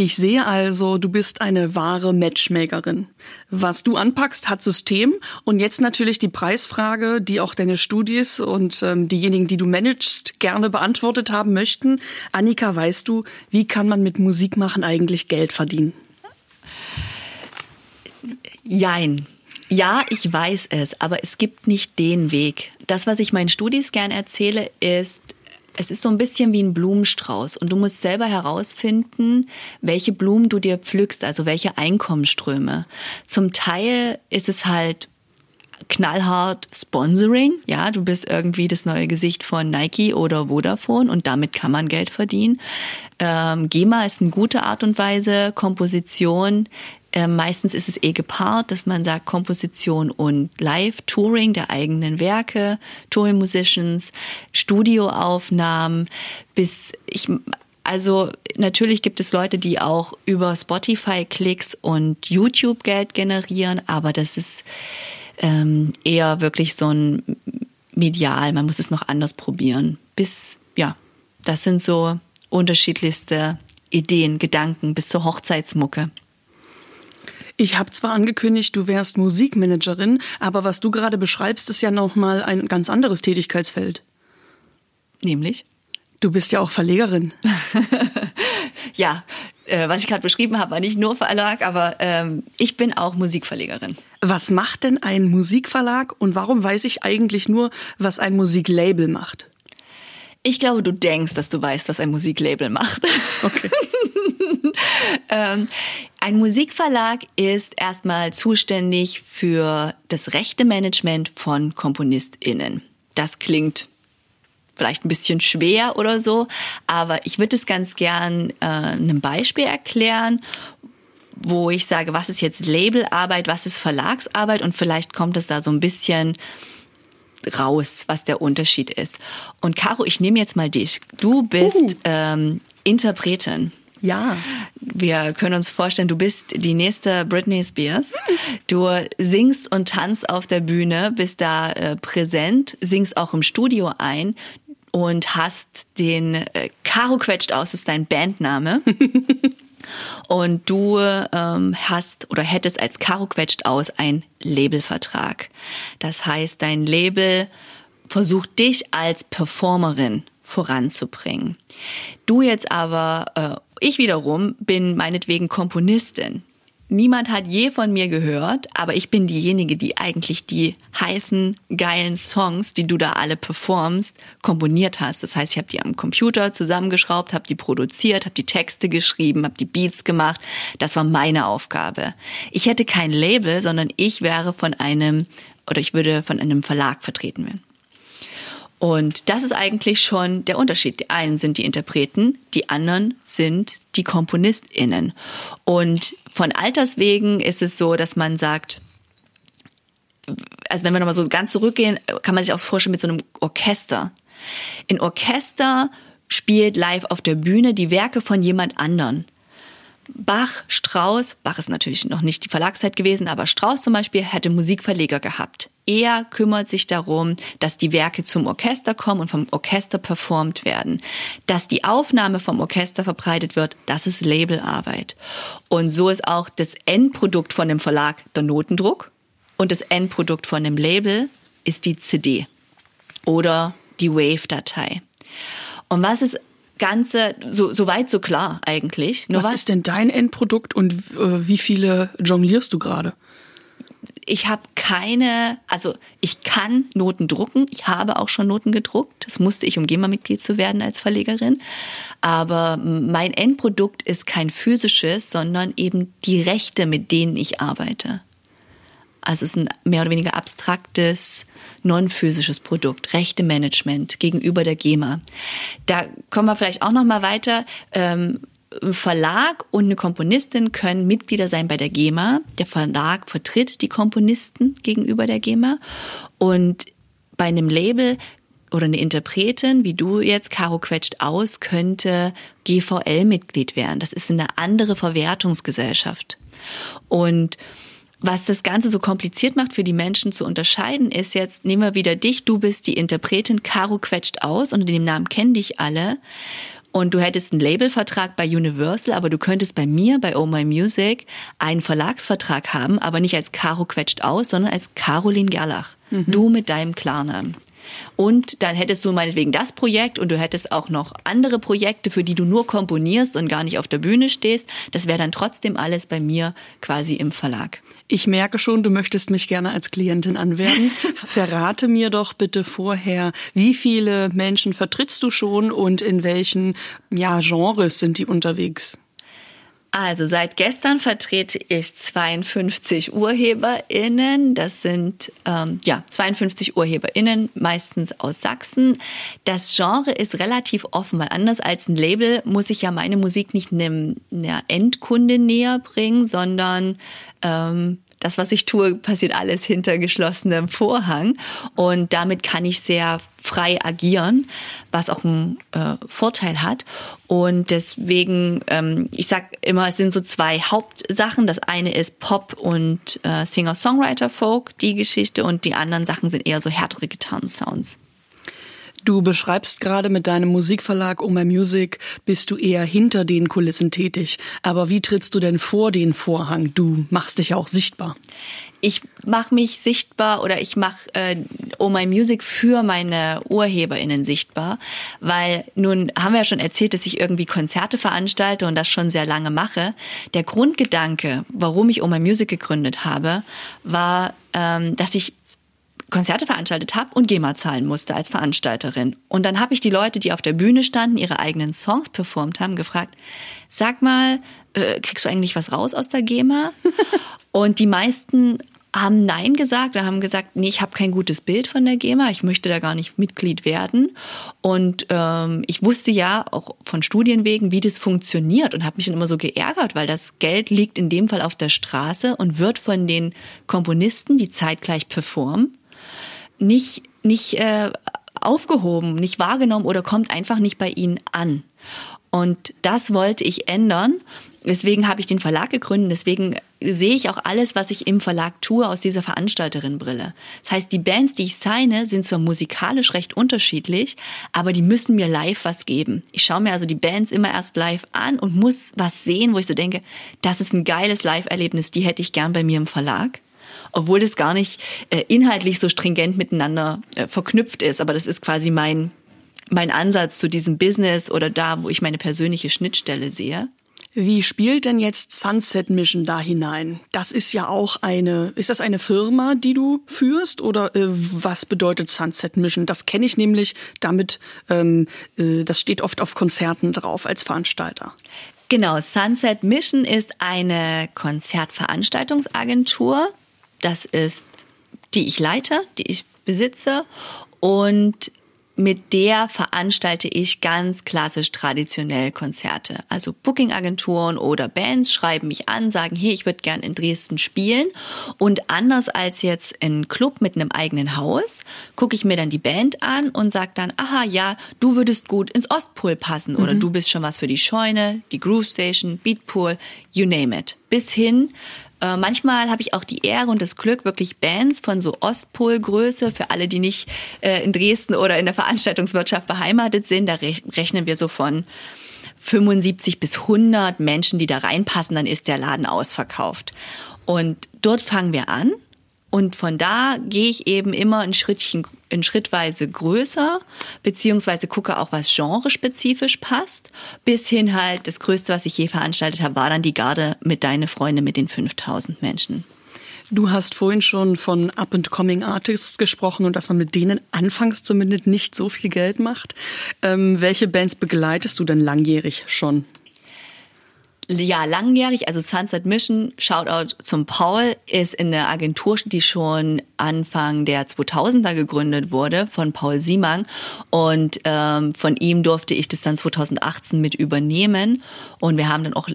S1: Ich sehe also, du bist eine wahre Matchmakerin. Was du anpackst, hat System. Und jetzt natürlich die Preisfrage, die auch deine Studis und ähm, diejenigen, die du managst, gerne beantwortet haben möchten. Annika, weißt du, wie kann man mit Musik machen eigentlich Geld verdienen?
S2: Jein. Ja, ich weiß es, aber es gibt nicht den Weg. Das, was ich meinen Studis gern erzähle, ist, es ist so ein bisschen wie ein Blumenstrauß und du musst selber herausfinden, welche Blumen du dir pflückst, also welche Einkommensströme. Zum Teil ist es halt knallhart Sponsoring. Ja, du bist irgendwie das neue Gesicht von Nike oder Vodafone und damit kann man Geld verdienen. Ähm, GEMA ist eine gute Art und Weise, Komposition ähm, meistens ist es eh gepaart, dass man sagt Komposition und Live-Touring der eigenen Werke, Touring-Musicians, Studioaufnahmen, bis ich, also natürlich gibt es Leute, die auch über Spotify-Klicks und YouTube Geld generieren, aber das ist ähm, eher wirklich so ein medial, man muss es noch anders probieren. Bis, ja, das sind so unterschiedlichste Ideen, Gedanken bis zur Hochzeitsmucke.
S1: Ich habe zwar angekündigt, du wärst Musikmanagerin, aber was du gerade beschreibst, ist ja nochmal ein ganz anderes Tätigkeitsfeld.
S2: Nämlich?
S1: Du bist ja auch Verlegerin.
S2: ja, äh, was ich gerade beschrieben habe, war nicht nur Verlag, aber ähm, ich bin auch Musikverlegerin.
S1: Was macht denn ein Musikverlag und warum weiß ich eigentlich nur, was ein Musiklabel macht?
S2: Ich glaube, du denkst, dass du weißt, was ein Musiklabel macht. Okay. ähm, ein Musikverlag ist erstmal zuständig für das rechte Management von KomponistInnen. Das klingt vielleicht ein bisschen schwer oder so, aber ich würde es ganz gern äh, einem Beispiel erklären, wo ich sage, was ist jetzt Labelarbeit, was ist Verlagsarbeit und vielleicht kommt es da so ein bisschen raus, was der Unterschied ist. Und Caro, ich nehme jetzt mal dich. Du bist uh. ähm, Interpretin.
S1: Ja.
S2: Wir können uns vorstellen, du bist die nächste Britney Spears. Du singst und tanzt auf der Bühne, bist da äh, präsent, singst auch im Studio ein und hast den äh, Caro quetscht aus, ist dein Bandname. Und du ähm, hast oder hättest als Karo quetscht aus ein Labelvertrag. Das heißt, dein Label versucht dich als Performerin voranzubringen. Du jetzt aber, äh, ich wiederum bin meinetwegen Komponistin. Niemand hat je von mir gehört, aber ich bin diejenige, die eigentlich die heißen, geilen Songs, die du da alle performst, komponiert hast. Das heißt, ich habe die am Computer zusammengeschraubt, habe die produziert, habe die Texte geschrieben, habe die Beats gemacht. Das war meine Aufgabe. Ich hätte kein Label, sondern ich wäre von einem oder ich würde von einem Verlag vertreten werden. Und das ist eigentlich schon der Unterschied. Die einen sind die Interpreten, die anderen sind die KomponistInnen. Und von Alterswegen ist es so, dass man sagt, also wenn wir nochmal so ganz zurückgehen, kann man sich auch vorstellen mit so einem Orchester. In Orchester spielt live auf der Bühne die Werke von jemand anderen. Bach, Strauss, Bach ist natürlich noch nicht die Verlagszeit gewesen, aber Strauss zum Beispiel hätte Musikverleger gehabt. Er kümmert sich darum, dass die Werke zum Orchester kommen und vom Orchester performt werden. Dass die Aufnahme vom Orchester verbreitet wird, das ist Labelarbeit. Und so ist auch das Endprodukt von dem Verlag der Notendruck und das Endprodukt von dem Label ist die CD oder die Wave-Datei. Und was ist Ganze so, so weit, so klar eigentlich.
S1: Nur was, was ist denn dein Endprodukt und äh, wie viele jonglierst du gerade?
S2: Ich habe keine, also ich kann Noten drucken. Ich habe auch schon Noten gedruckt. Das musste ich, um GEMA-Mitglied zu werden als Verlegerin. Aber mein Endprodukt ist kein physisches, sondern eben die Rechte, mit denen ich arbeite. Also es ist ein mehr oder weniger abstraktes, non-physisches Produkt, Rechte-Management gegenüber der GEMA. Da kommen wir vielleicht auch noch mal weiter. Ähm, ein Verlag und eine Komponistin können Mitglieder sein bei der GEMA. Der Verlag vertritt die Komponisten gegenüber der GEMA. Und bei einem Label oder eine Interpretin, wie du jetzt, Caro quetscht aus, könnte GVL-Mitglied werden. Das ist eine andere Verwertungsgesellschaft. Und was das Ganze so kompliziert macht für die Menschen zu unterscheiden, ist jetzt, nehmen wir wieder dich, du bist die Interpretin, Caro quetscht aus, unter dem Namen kennen dich alle. Und du hättest einen Labelvertrag bei Universal, aber du könntest bei mir, bei Oh My Music, einen Verlagsvertrag haben, aber nicht als Caro quetscht aus, sondern als Caroline Gerlach. Mhm. Du mit deinem Klarnamen. Und dann hättest du meinetwegen das Projekt und du hättest auch noch andere Projekte, für die du nur komponierst und gar nicht auf der Bühne stehst. Das wäre dann trotzdem alles bei mir quasi im Verlag.
S1: Ich merke schon, du möchtest mich gerne als Klientin anwerben. Verrate mir doch bitte vorher, wie viele Menschen vertrittst du schon und in welchen ja, Genres sind die unterwegs?
S2: Also seit gestern vertrete ich 52 UrheberInnen. Das sind ähm, ja 52 UrheberInnen, meistens aus Sachsen. Das Genre ist relativ offen, weil anders als ein Label muss ich ja meine Musik nicht einem einer Endkunde näher bringen, sondern ähm, das, was ich tue, passiert alles hinter geschlossenem Vorhang. Und damit kann ich sehr frei agieren, was auch einen äh, Vorteil hat. Und deswegen, ähm, ich sag immer, es sind so zwei Hauptsachen. Das eine ist Pop und äh, Singer-Songwriter-Folk, die Geschichte, und die anderen Sachen sind eher so härtere Gitarrensounds.
S1: Du beschreibst gerade mit deinem Musikverlag My Music, bist du eher hinter den Kulissen tätig. Aber wie trittst du denn vor den Vorhang? Du machst dich ja auch sichtbar.
S2: Ich mache mich sichtbar oder ich mache äh, Oh My Music für meine UrheberInnen sichtbar, weil nun haben wir ja schon erzählt, dass ich irgendwie Konzerte veranstalte und das schon sehr lange mache. Der Grundgedanke, warum ich Oh My Music gegründet habe, war, ähm, dass ich Konzerte veranstaltet habe und GEMA zahlen musste als Veranstalterin. Und dann habe ich die Leute, die auf der Bühne standen, ihre eigenen Songs performt haben, gefragt, sag mal, äh, kriegst du eigentlich was raus aus der GEMA? und die meisten haben Nein gesagt oder haben gesagt, nee, ich habe kein gutes Bild von der GEMA, ich möchte da gar nicht Mitglied werden. Und ähm, ich wusste ja auch von Studien wegen, wie das funktioniert und habe mich dann immer so geärgert, weil das Geld liegt in dem Fall auf der Straße und wird von den Komponisten, die zeitgleich performen, nicht, nicht äh, aufgehoben, nicht wahrgenommen oder kommt einfach nicht bei ihnen an. Und das wollte ich ändern. Deswegen habe ich den Verlag gegründet. Deswegen sehe ich auch alles, was ich im Verlag tue, aus dieser Veranstalterin-Brille. Das heißt, die Bands, die ich signe, sind zwar musikalisch recht unterschiedlich, aber die müssen mir live was geben. Ich schaue mir also die Bands immer erst live an und muss was sehen, wo ich so denke, das ist ein geiles Live-Erlebnis, die hätte ich gern bei mir im Verlag obwohl das gar nicht äh, inhaltlich so stringent miteinander äh, verknüpft ist. Aber das ist quasi mein, mein Ansatz zu diesem Business oder da, wo ich meine persönliche Schnittstelle sehe.
S1: Wie spielt denn jetzt Sunset Mission da hinein? Das ist ja auch eine, ist das eine Firma, die du führst oder äh, was bedeutet Sunset Mission? Das kenne ich nämlich damit, ähm, äh, das steht oft auf Konzerten drauf als Veranstalter.
S2: Genau, Sunset Mission ist eine Konzertveranstaltungsagentur, das ist, die ich leite, die ich besitze und mit der veranstalte ich ganz klassisch traditionell Konzerte. Also Booking-Agenturen oder Bands schreiben mich an, sagen, hey, ich würde gern in Dresden spielen. Und anders als jetzt in Club mit einem eigenen Haus, gucke ich mir dann die Band an und sage dann, aha, ja, du würdest gut ins Ostpool passen oder mhm. du bist schon was für die Scheune, die Groove Station, Beatpool, you name it. Bis hin äh, manchmal habe ich auch die Ehre und das Glück, wirklich Bands von so Ostpolgröße, für alle, die nicht äh, in Dresden oder in der Veranstaltungswirtschaft beheimatet sind, da rechnen wir so von 75 bis 100 Menschen, die da reinpassen, dann ist der Laden ausverkauft. Und dort fangen wir an und von da gehe ich eben immer ein Schrittchen, in Schrittweise größer, beziehungsweise gucke auch, was genrespezifisch passt, bis hin halt, das Größte, was ich je veranstaltet habe, war dann die Garde mit Deine Freunde mit den 5000 Menschen.
S1: Du hast vorhin schon von Up-and-Coming Artists gesprochen und dass man mit denen anfangs zumindest nicht so viel Geld macht. Ähm, welche Bands begleitest du denn langjährig schon?
S2: Ja, langjährig, also Sunset Mission, Shoutout zum Paul, ist in der Agentur, die schon Anfang der 2000er gegründet wurde, von Paul Siemang. Und ähm, von ihm durfte ich das dann 2018 mit übernehmen. Und wir haben dann auch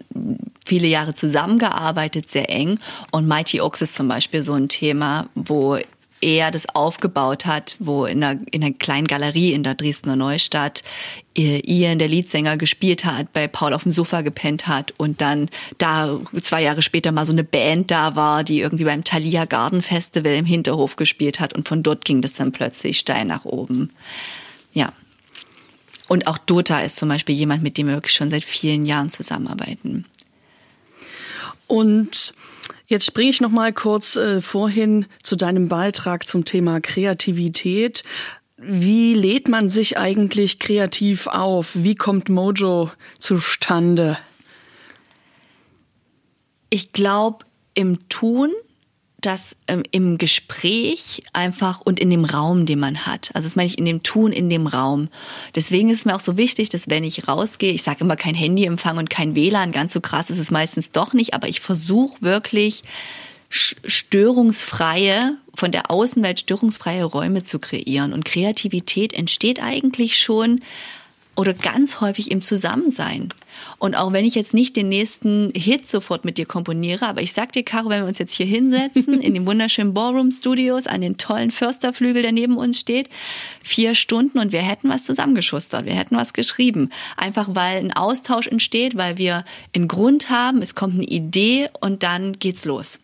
S2: viele Jahre zusammengearbeitet, sehr eng. Und Mighty Oaks ist zum Beispiel so ein Thema, wo er das aufgebaut hat, wo in einer, in einer kleinen Galerie in der Dresdner Neustadt äh, Ian, der Leadsänger, gespielt hat, bei Paul auf dem Sofa gepennt hat und dann da zwei Jahre später mal so eine Band da war, die irgendwie beim Thalia Garden Festival im Hinterhof gespielt hat und von dort ging das dann plötzlich steil nach oben. Ja. Und auch Dota ist zum Beispiel jemand, mit dem wir wirklich schon seit vielen Jahren zusammenarbeiten.
S1: Und Jetzt springe ich noch mal kurz äh, vorhin zu deinem Beitrag zum Thema Kreativität. Wie lädt man sich eigentlich kreativ auf? Wie kommt Mojo zustande?
S2: Ich glaube im Tun das ähm, im Gespräch einfach und in dem Raum, den man hat. Also das meine ich in dem Tun, in dem Raum. Deswegen ist es mir auch so wichtig, dass wenn ich rausgehe, ich sage immer kein Handyempfang und kein WLAN, ganz so krass ist es meistens doch nicht, aber ich versuche wirklich störungsfreie, von der Außenwelt störungsfreie Räume zu kreieren. Und Kreativität entsteht eigentlich schon oder ganz häufig im Zusammensein. Und auch wenn ich jetzt nicht den nächsten Hit sofort mit dir komponiere, aber ich sag dir, Caro, wenn wir uns jetzt hier hinsetzen, in den wunderschönen Ballroom Studios, an den tollen Försterflügel, der neben uns steht, vier Stunden und wir hätten was zusammengeschustert, wir hätten was geschrieben. Einfach weil ein Austausch entsteht, weil wir einen Grund haben, es kommt eine Idee und dann geht's los.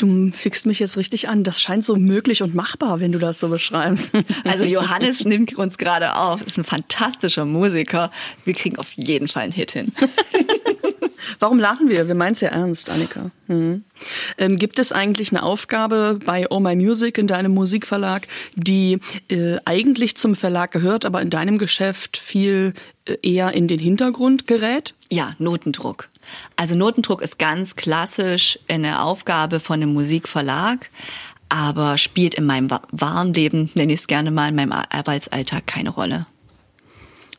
S1: Du fixt mich jetzt richtig an. Das scheint so möglich und machbar, wenn du das so beschreibst.
S2: Also Johannes nimmt uns gerade auf. Ist ein fantastischer Musiker. Wir kriegen auf jeden Fall einen Hit hin.
S1: Warum lachen wir? Wir meinen es ja ernst, Annika. Mhm. Ähm, gibt es eigentlich eine Aufgabe bei Oh My Music in deinem Musikverlag, die äh, eigentlich zum Verlag gehört, aber in deinem Geschäft viel äh, eher in den Hintergrund gerät?
S2: Ja, Notendruck. Also Notendruck ist ganz klassisch eine Aufgabe von einem Musikverlag, aber spielt in meinem wahren Leben, nenne ich es gerne mal, in meinem Arbeitsalltag keine Rolle.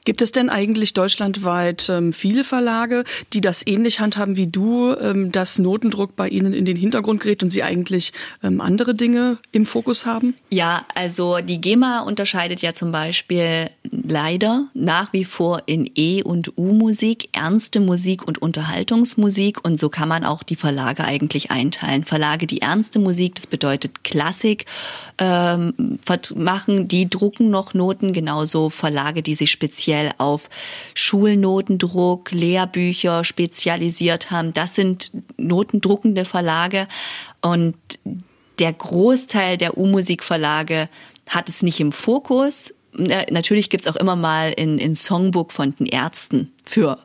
S1: Gibt es denn eigentlich deutschlandweit ähm, viele Verlage, die das ähnlich handhaben wie du, ähm, dass Notendruck bei ihnen in den Hintergrund gerät und sie eigentlich ähm, andere Dinge im Fokus haben?
S2: Ja, also die GEMA unterscheidet ja zum Beispiel leider nach wie vor in E- und U-Musik, ernste Musik und Unterhaltungsmusik und so kann man auch die Verlage eigentlich einteilen. Verlage, die ernste Musik, das bedeutet Klassik, ähm, machen, die drucken noch Noten, genauso Verlage, die sich speziell auf Schulnotendruck, Lehrbücher spezialisiert haben. Das sind notendruckende Verlage und der Großteil der U-Musik-Verlage hat es nicht im Fokus. Natürlich gibt's auch immer mal in, in Songbook von den Ärzten für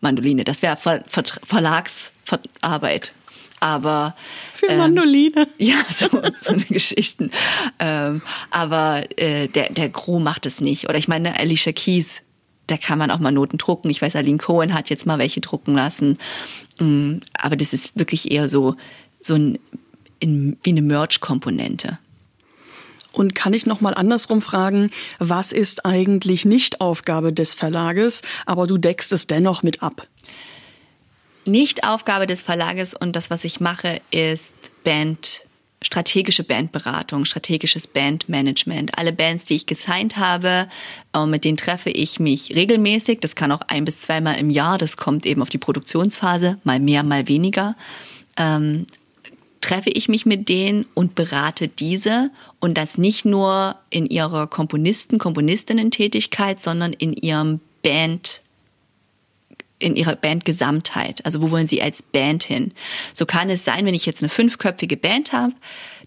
S2: Mandoline. Das wäre Ver Ver Verlagsarbeit aber
S1: für ähm, Mandoline.
S2: Ja, so, so eine Geschichten. Ähm, aber äh, der der Gro macht es nicht. Oder ich meine Alicia Keys, da kann man auch mal Noten drucken. Ich weiß, Aline Cohen hat jetzt mal welche drucken lassen. Mm, aber das ist wirklich eher so so ein in, wie eine Merch-Komponente.
S1: Und kann ich noch mal andersrum fragen, was ist eigentlich nicht Aufgabe des Verlages, aber du deckst es dennoch mit ab?
S2: nicht Aufgabe des Verlages und das, was ich mache, ist Band, strategische Bandberatung, strategisches Bandmanagement. Alle Bands, die ich gesigned habe, äh, mit denen treffe ich mich regelmäßig. Das kann auch ein bis zweimal im Jahr. Das kommt eben auf die Produktionsphase, mal mehr, mal weniger. Ähm, treffe ich mich mit denen und berate diese und das nicht nur in ihrer Komponisten, Komponistinnen-Tätigkeit, sondern in ihrem Band in ihrer Bandgesamtheit. Also wo wollen sie als Band hin? So kann es sein, wenn ich jetzt eine fünfköpfige Band habe,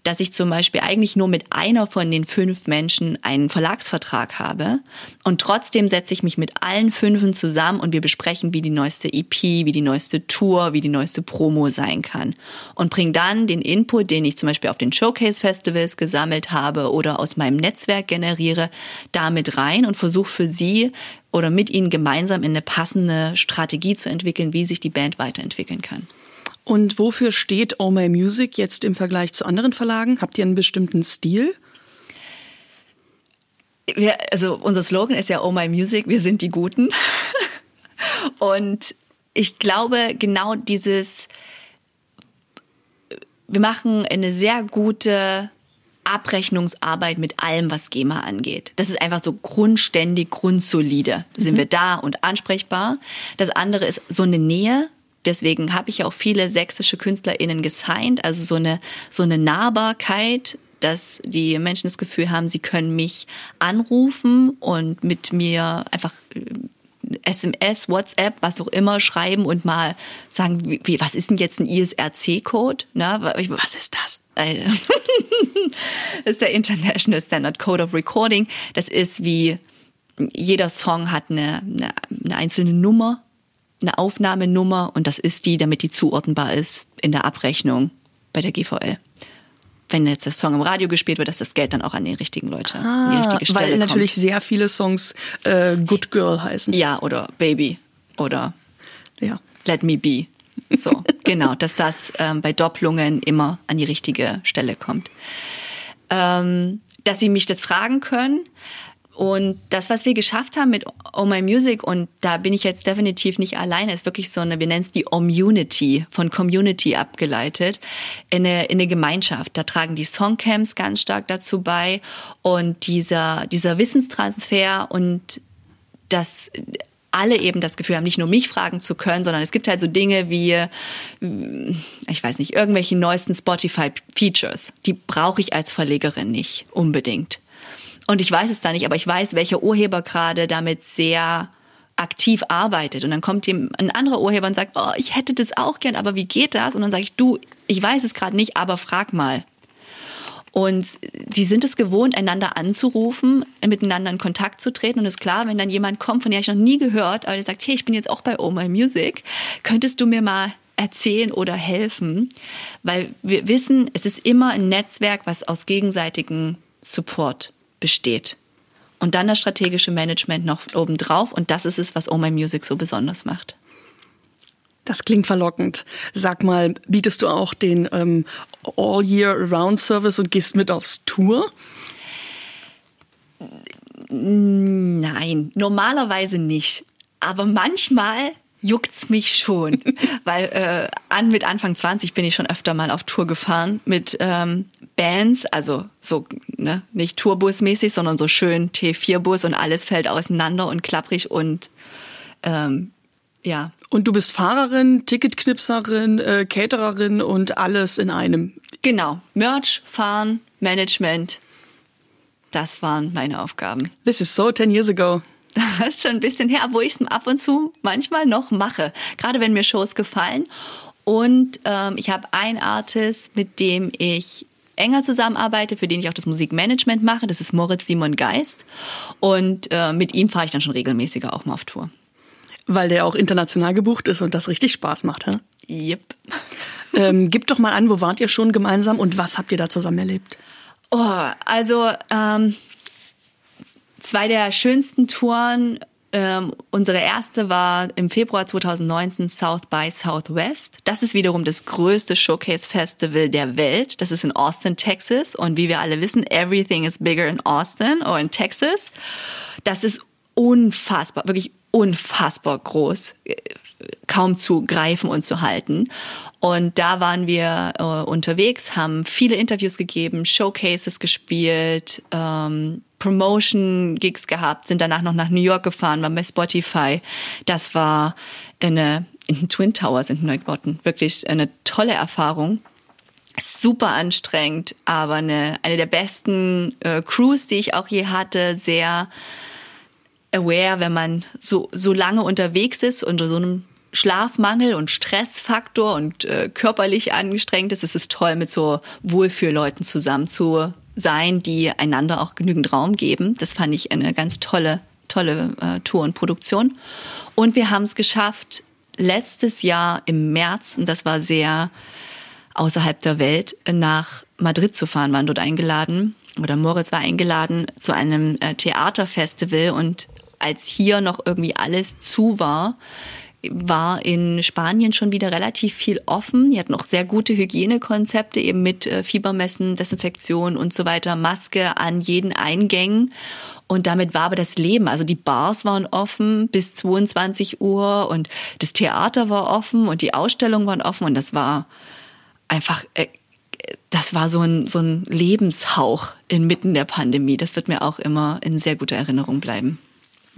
S2: dass ich zum Beispiel eigentlich nur mit einer von den fünf Menschen einen Verlagsvertrag habe und trotzdem setze ich mich mit allen fünfen zusammen und wir besprechen, wie die neueste EP, wie die neueste Tour, wie die neueste Promo sein kann und bringe dann den Input, den ich zum Beispiel auf den Showcase Festivals gesammelt habe oder aus meinem Netzwerk generiere, damit rein und versuche für sie oder mit ihnen gemeinsam in eine passende Strategie zu entwickeln, wie sich die Band weiterentwickeln kann.
S1: Und wofür steht Oh My Music jetzt im Vergleich zu anderen Verlagen? Habt ihr einen bestimmten Stil?
S2: Wir, also unser Slogan ist ja Oh My Music, wir sind die Guten. Und ich glaube, genau dieses, wir machen eine sehr gute Abrechnungsarbeit mit allem, was GEMA angeht. Das ist einfach so grundständig, grundsolide. Da sind mhm. wir da und ansprechbar. Das andere ist so eine Nähe. Deswegen habe ich auch viele sächsische KünstlerInnen gesigned, also so eine, so eine Nahbarkeit, dass die Menschen das Gefühl haben, sie können mich anrufen und mit mir einfach SMS, äh, WhatsApp, was auch immer schreiben und mal sagen, wie, was ist denn jetzt ein ISRC-Code?
S1: Was ist das?
S2: das ist der International Standard Code of Recording. Das ist wie jeder Song hat eine, eine, eine einzelne Nummer, eine Aufnahmenummer und das ist die, damit die zuordnenbar ist in der Abrechnung bei der GVL wenn jetzt der Song im Radio gespielt wird, dass das Geld dann auch an die richtigen Leute, ah, an die
S1: richtige Stelle Weil natürlich
S2: kommt.
S1: sehr viele Songs äh, Good Girl heißen.
S2: Ja, oder Baby oder ja. Let Me Be. So, genau, dass das ähm, bei Doppelungen immer an die richtige Stelle kommt. Ähm, dass sie mich das fragen können. Und das, was wir geschafft haben mit Oh My Music, und da bin ich jetzt definitiv nicht alleine, ist wirklich so eine, wir nennen es die Community, von Community abgeleitet, in eine, in eine Gemeinschaft. Da tragen die Songcamps ganz stark dazu bei und dieser, dieser Wissenstransfer und dass alle eben das Gefühl haben, nicht nur mich fragen zu können, sondern es gibt halt so Dinge wie, ich weiß nicht, irgendwelche neuesten Spotify-Features. Die brauche ich als Verlegerin nicht unbedingt. Und ich weiß es da nicht, aber ich weiß, welcher Urheber gerade damit sehr aktiv arbeitet. Und dann kommt ihm ein anderer Urheber und sagt, oh, ich hätte das auch gern, aber wie geht das? Und dann sage ich, du, ich weiß es gerade nicht, aber frag mal. Und die sind es gewohnt, einander anzurufen, miteinander in Kontakt zu treten. Und es ist klar, wenn dann jemand kommt, von dem ich noch nie gehört, aber der sagt, hey, ich bin jetzt auch bei Oh My Music, könntest du mir mal erzählen oder helfen? Weil wir wissen, es ist immer ein Netzwerk, was aus gegenseitigem Support besteht. Und dann das strategische Management noch obendrauf. Und das ist es, was Oh My Music so besonders macht.
S1: Das klingt verlockend. Sag mal, bietest du auch den ähm, All-Year-Round-Service und gehst mit aufs Tour?
S2: Nein, normalerweise nicht. Aber manchmal juckt's mich schon, weil äh, an mit Anfang 20 bin ich schon öfter mal auf Tour gefahren mit ähm, Bands, also so ne, nicht Tourbusmäßig, sondern so schön T4-Bus und alles fällt auseinander und klapprig und ähm, ja.
S1: Und du bist Fahrerin, Ticketknipserin, äh, Catererin und alles in einem.
S2: Genau. Merch, Fahren, Management. Das waren meine Aufgaben.
S1: This is so 10 years ago.
S2: Das ist schon ein bisschen her, wo ich es ab und zu manchmal noch mache. Gerade wenn mir Shows gefallen. Und ähm, ich habe einen Artist, mit dem ich enger zusammenarbeite, für den ich auch das Musikmanagement mache. Das ist Moritz Simon Geist. Und äh, mit ihm fahre ich dann schon regelmäßiger auch mal auf Tour.
S1: Weil der auch international gebucht ist und das richtig Spaß macht, hä?
S2: Yep.
S1: Ähm, gib doch mal an, wo wart ihr schon gemeinsam und was habt ihr da zusammen erlebt?
S2: Oh, also ähm, zwei der schönsten Touren. Ähm, unsere erste war im Februar 2019 South by Southwest. Das ist wiederum das größte Showcase-Festival der Welt. Das ist in Austin, Texas. Und wie wir alle wissen, everything is bigger in Austin or in Texas. Das ist unfassbar, wirklich unfassbar groß, kaum zu greifen und zu halten. Und da waren wir äh, unterwegs, haben viele Interviews gegeben, Showcases gespielt, ähm, Promotion-Gigs gehabt, sind danach noch nach New York gefahren, waren bei Spotify. Das war eine, in den Twin Towers in Neubotten. Wirklich eine tolle Erfahrung super anstrengend, aber eine, eine der besten äh, Crews, die ich auch je hatte, sehr aware, wenn man so, so lange unterwegs ist unter so einem Schlafmangel und Stressfaktor und äh, körperlich angestrengt ist, ist es toll, mit so Wohlfühlleuten zusammen zu sein, die einander auch genügend Raum geben. Das fand ich eine ganz tolle, tolle äh, Tour und Produktion. Und wir haben es geschafft, letztes Jahr im März, und das war sehr außerhalb der Welt, nach Madrid zu fahren, waren dort eingeladen oder Moritz war eingeladen zu einem äh, Theaterfestival und als hier noch irgendwie alles zu war, war in Spanien schon wieder relativ viel offen. Die hatten auch sehr gute Hygienekonzepte, eben mit äh, Fiebermessen, Desinfektion und so weiter, Maske an jeden Eingängen. Und damit war aber das Leben. Also die Bars waren offen bis 22 Uhr und das Theater war offen und die Ausstellungen waren offen und das war einfach, äh, das war so ein, so ein Lebenshauch inmitten der Pandemie. Das wird mir auch immer in sehr guter Erinnerung bleiben.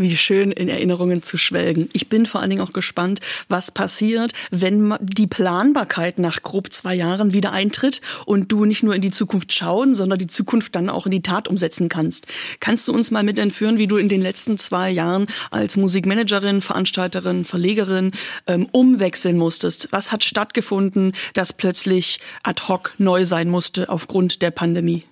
S1: Wie schön in Erinnerungen zu schwelgen. Ich bin vor allen Dingen auch gespannt, was passiert, wenn die Planbarkeit nach grob zwei Jahren wieder eintritt und du nicht nur in die Zukunft schauen, sondern die Zukunft dann auch in die Tat umsetzen kannst. Kannst du uns mal mit entführen, wie du in den letzten zwei Jahren als Musikmanagerin, Veranstalterin, Verlegerin ähm, umwechseln musstest? Was hat stattgefunden, das plötzlich ad hoc neu sein musste aufgrund der Pandemie?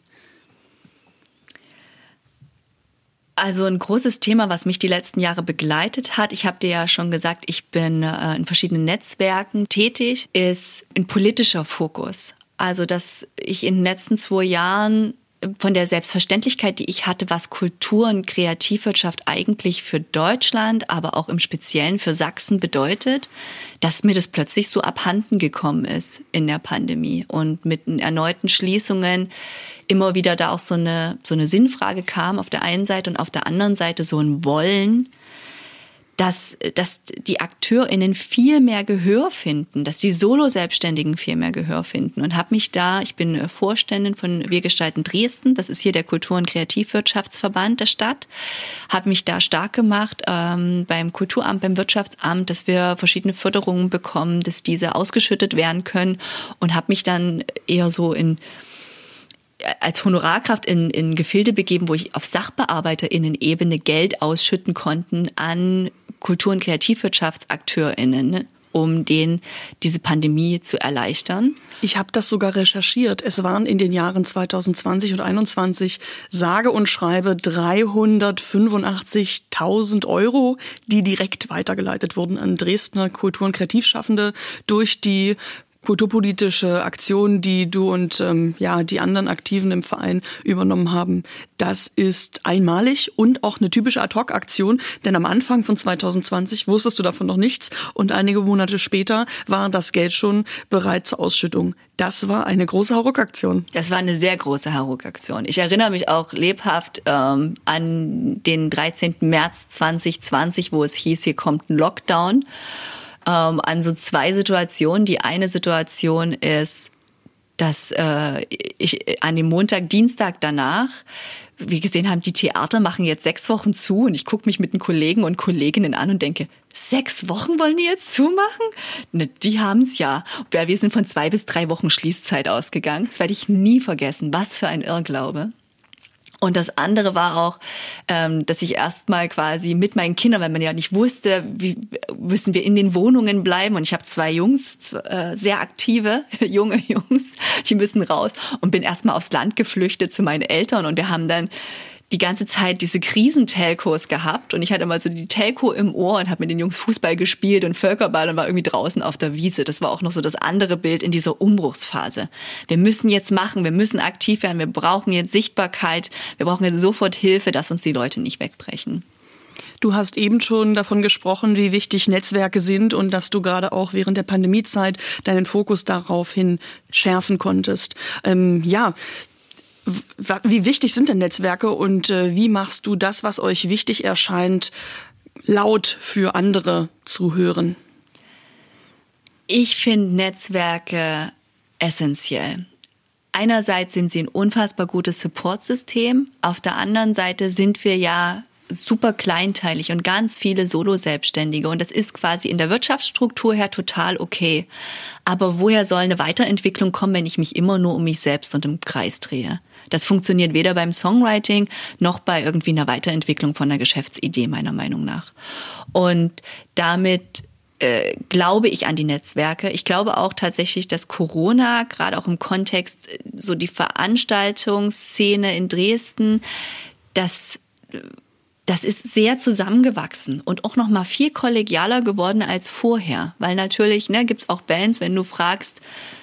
S2: Also ein großes Thema, was mich die letzten Jahre begleitet hat, ich habe dir ja schon gesagt, ich bin äh, in verschiedenen Netzwerken tätig, ist ein politischer Fokus. Also dass ich in den letzten zwei Jahren von der Selbstverständlichkeit, die ich hatte, was Kultur und Kreativwirtschaft eigentlich für Deutschland, aber auch im Speziellen für Sachsen bedeutet, dass mir das plötzlich so abhanden gekommen ist in der Pandemie und mit den erneuten Schließungen immer wieder da auch so eine, so eine Sinnfrage kam auf der einen Seite und auf der anderen Seite so ein Wollen, dass, dass die AkteurInnen viel mehr Gehör finden, dass die Solo-Selbstständigen viel mehr Gehör finden. Und habe mich da, ich bin Vorständin von Wir gestalten Dresden, das ist hier der Kultur- und Kreativwirtschaftsverband der Stadt, habe mich da stark gemacht ähm, beim Kulturamt, beim Wirtschaftsamt, dass wir verschiedene Förderungen bekommen, dass diese ausgeschüttet werden können. Und habe mich dann eher so in als Honorarkraft in, in Gefilde begeben, wo ich auf SachbearbeiterInnen-Ebene Geld ausschütten konnten an Kultur- und KreativwirtschaftsakteurInnen ne, um denen diese Pandemie zu erleichtern.
S1: Ich habe das sogar recherchiert. Es waren in den Jahren 2020 und 2021 sage und schreibe 385.000 Euro, die direkt weitergeleitet wurden an Dresdner Kultur- und Kreativschaffende durch die kulturpolitische Aktion, die du und ähm, ja die anderen Aktiven im Verein übernommen haben, das ist einmalig und auch eine typische Ad-hoc-Aktion, denn am Anfang von 2020 wusstest du davon noch nichts und einige Monate später war das Geld schon bereit zur Ausschüttung. Das war eine große Hauruck-Aktion.
S2: Das war eine sehr große Hauruck-Aktion. Ich erinnere mich auch lebhaft ähm, an den 13. März 2020, wo es hieß, hier kommt ein Lockdown ähm, an so zwei Situationen. Die eine Situation ist, dass äh, ich an dem Montag, Dienstag danach wir gesehen haben, die Theater machen jetzt sechs Wochen zu und ich gucke mich mit den Kollegen und Kolleginnen an und denke, sechs Wochen wollen die jetzt zumachen? Ne, die haben es ja. Wir sind von zwei bis drei Wochen Schließzeit ausgegangen. Das werde ich nie vergessen. Was für ein Irrglaube. Und das andere war auch, ähm, dass ich erstmal quasi mit meinen Kindern, weil man ja nicht wusste, wie müssen wir in den Wohnungen bleiben. Und ich habe zwei Jungs, äh, sehr aktive junge Jungs, die müssen raus und bin erstmal aufs Land geflüchtet zu meinen Eltern. Und wir haben dann die ganze Zeit diese Krisentelcos gehabt und ich hatte mal so die Telco im Ohr und habe mit den Jungs Fußball gespielt und Völkerball und war irgendwie draußen auf der Wiese. Das war auch noch so das andere Bild in dieser Umbruchsphase. Wir müssen jetzt machen, wir müssen aktiv werden, wir brauchen jetzt Sichtbarkeit, wir brauchen jetzt sofort Hilfe, dass uns die Leute nicht wegbrechen.
S1: Du hast eben schon davon gesprochen, wie wichtig Netzwerke sind und dass du gerade auch während der Pandemiezeit deinen Fokus daraufhin schärfen konntest. Ähm, ja, wie wichtig sind denn Netzwerke und äh, wie machst du das, was euch wichtig erscheint, laut für andere zu hören?
S2: Ich finde Netzwerke essentiell. Einerseits sind sie ein unfassbar gutes Supportsystem, auf der anderen Seite sind wir ja super kleinteilig und ganz viele Solo-Selbstständige. Und das ist quasi in der Wirtschaftsstruktur her total okay. Aber woher soll eine Weiterentwicklung kommen, wenn ich mich immer nur um mich selbst und im Kreis drehe? Das funktioniert weder beim Songwriting noch bei irgendwie einer Weiterentwicklung von einer Geschäftsidee, meiner Meinung nach. Und damit äh, glaube ich an die Netzwerke. Ich glaube auch tatsächlich, dass Corona, gerade auch im Kontext so die Veranstaltungsszene in Dresden, dass das ist sehr zusammengewachsen und auch noch mal viel kollegialer geworden als vorher, weil natürlich ne, gibt's auch Bands, wenn du fragst,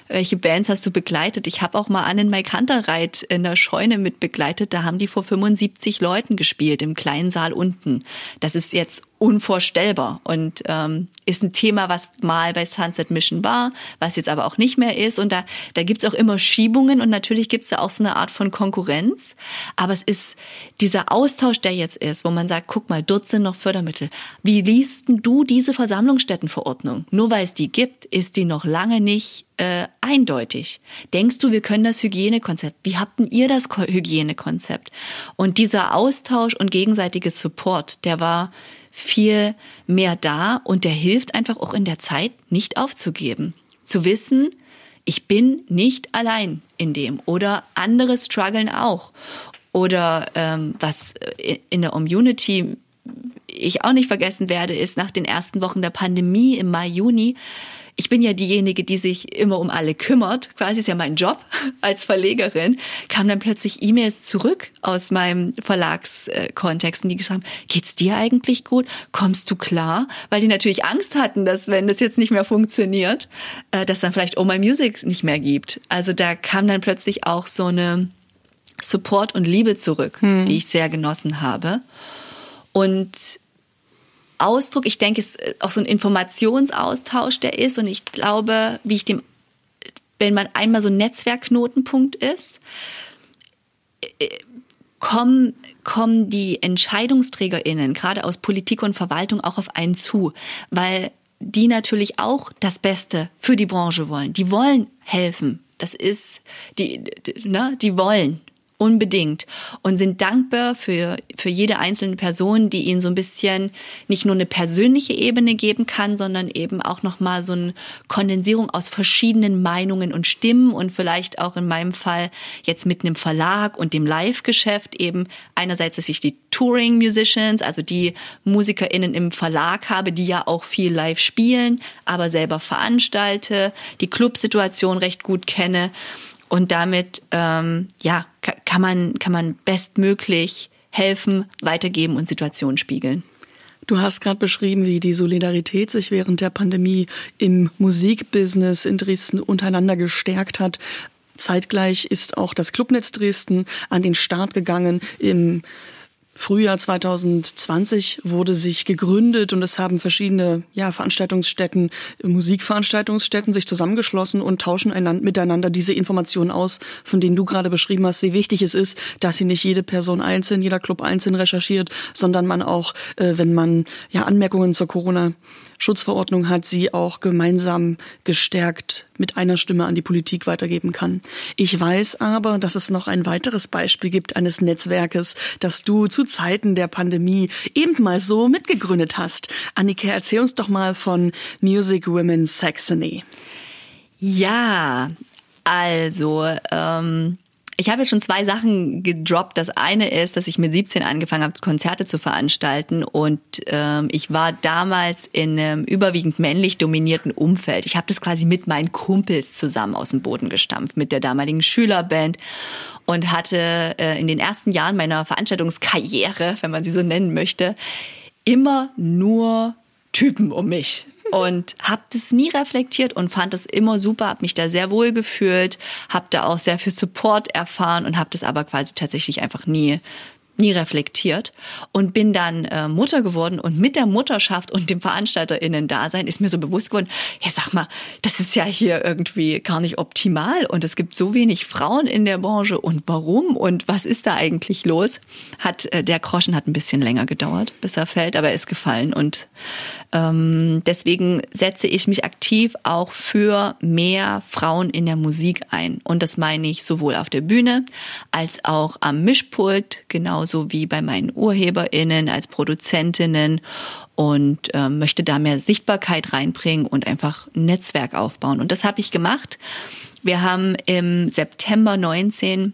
S2: welche Bands hast du begleitet? Ich habe auch mal Annen Mai Kanterreit in der Scheune mit begleitet. Da haben die vor 75 Leuten gespielt im kleinen Saal unten. Das ist jetzt unvorstellbar und ähm, ist ein Thema, was mal bei Sunset Mission war, was jetzt aber auch nicht mehr ist. Und da, da gibt's auch immer Schiebungen und natürlich gibt's da auch so eine Art von Konkurrenz. Aber es ist dieser Austausch, der jetzt ist, wo man sagt, guck mal, dort sind noch Fördermittel. Wie liest du diese Versammlungsstättenverordnung? Nur weil es die gibt, ist die noch lange nicht äh, eindeutig. Denkst du, wir können das Hygienekonzept? Wie habt ihr das Hygienekonzept? Und dieser Austausch und gegenseitige Support, der war viel mehr da und der hilft einfach auch in der Zeit nicht aufzugeben. Zu wissen, ich bin nicht allein in dem oder andere strugglen auch. Oder ähm, was äh, in der Community ich auch nicht vergessen werde, ist nach den ersten Wochen der Pandemie im Mai, Juni, ich bin ja diejenige, die sich immer um alle kümmert, quasi ist ja mein Job als Verlegerin, kamen dann plötzlich E-Mails zurück aus meinem Verlagskontext und die gesagt haben, geht's dir eigentlich gut? Kommst du klar? Weil die natürlich Angst hatten, dass wenn das jetzt nicht mehr funktioniert, äh, dass dann vielleicht Oh My Music nicht mehr gibt. Also da kam dann plötzlich auch so eine Support und Liebe zurück, hm. die ich sehr genossen habe. Und Ausdruck. Ich denke, es ist auch so ein Informationsaustausch, der ist. Und ich glaube, wie ich dem, wenn man einmal so ein Netzwerkknotenpunkt ist, kommen, kommen die EntscheidungsträgerInnen, gerade aus Politik und Verwaltung, auch auf einen zu, weil die natürlich auch das Beste für die Branche wollen. Die wollen helfen. Das ist, die, ne, die wollen unbedingt und sind dankbar für, für jede einzelne Person, die ihnen so ein bisschen nicht nur eine persönliche Ebene geben kann, sondern eben auch nochmal so eine Kondensierung aus verschiedenen Meinungen und Stimmen und vielleicht auch in meinem Fall jetzt mit einem Verlag und dem Live-Geschäft eben. Einerseits, dass ich die Touring-Musicians, also die MusikerInnen im Verlag habe, die ja auch viel live spielen, aber selber veranstalte, die Clubsituation recht gut kenne und damit ähm, ja kann man kann man bestmöglich helfen, weitergeben und Situationen spiegeln.
S1: Du hast gerade beschrieben, wie die Solidarität sich während der Pandemie im Musikbusiness in Dresden untereinander gestärkt hat. Zeitgleich ist auch das Clubnetz Dresden an den Start gegangen im Frühjahr 2020 wurde sich gegründet und es haben verschiedene ja, Veranstaltungsstätten, Musikveranstaltungsstätten sich zusammengeschlossen und tauschen einander, miteinander diese Informationen aus, von denen du gerade beschrieben hast, wie wichtig es ist, dass sie nicht jede Person einzeln, jeder Club einzeln recherchiert, sondern man auch, äh, wenn man ja Anmerkungen zur Corona Schutzverordnung hat, sie auch gemeinsam gestärkt mit einer Stimme an die Politik weitergeben kann. Ich weiß aber, dass es noch ein weiteres Beispiel gibt eines Netzwerkes, das du zu Zeiten der Pandemie eben mal so mitgegründet hast. Annika, erzähl uns doch mal von Music Women Saxony.
S2: Ja, also ähm, ich habe jetzt schon zwei Sachen gedroppt. Das eine ist, dass ich mit 17 angefangen habe, Konzerte zu veranstalten und ähm, ich war damals in einem überwiegend männlich dominierten Umfeld. Ich habe das quasi mit meinen Kumpels zusammen aus dem Boden gestampft, mit der damaligen Schülerband und hatte äh, in den ersten Jahren meiner Veranstaltungskarriere, wenn man sie so nennen möchte, immer nur Typen um mich und habe das nie reflektiert und fand das immer super, habe mich da sehr wohl gefühlt, habe da auch sehr viel Support erfahren und habe das aber quasi tatsächlich einfach nie nie reflektiert und bin dann äh, Mutter geworden und mit der Mutterschaft und dem VeranstalterInnen-Dasein ist mir so bewusst geworden, ja sag mal, das ist ja hier irgendwie gar nicht optimal und es gibt so wenig Frauen in der Branche und warum und was ist da eigentlich los? Hat äh, der Groschen hat ein bisschen länger gedauert, bis er fällt, aber er ist gefallen und ähm, deswegen setze ich mich aktiv auch für mehr Frauen in der Musik ein. Und das meine ich sowohl auf der Bühne als auch am Mischpult, genauso wie bei meinen UrheberInnen als Produzentinnen und äh, möchte da mehr Sichtbarkeit reinbringen und einfach ein Netzwerk aufbauen. Und das habe ich gemacht. Wir haben im September 19,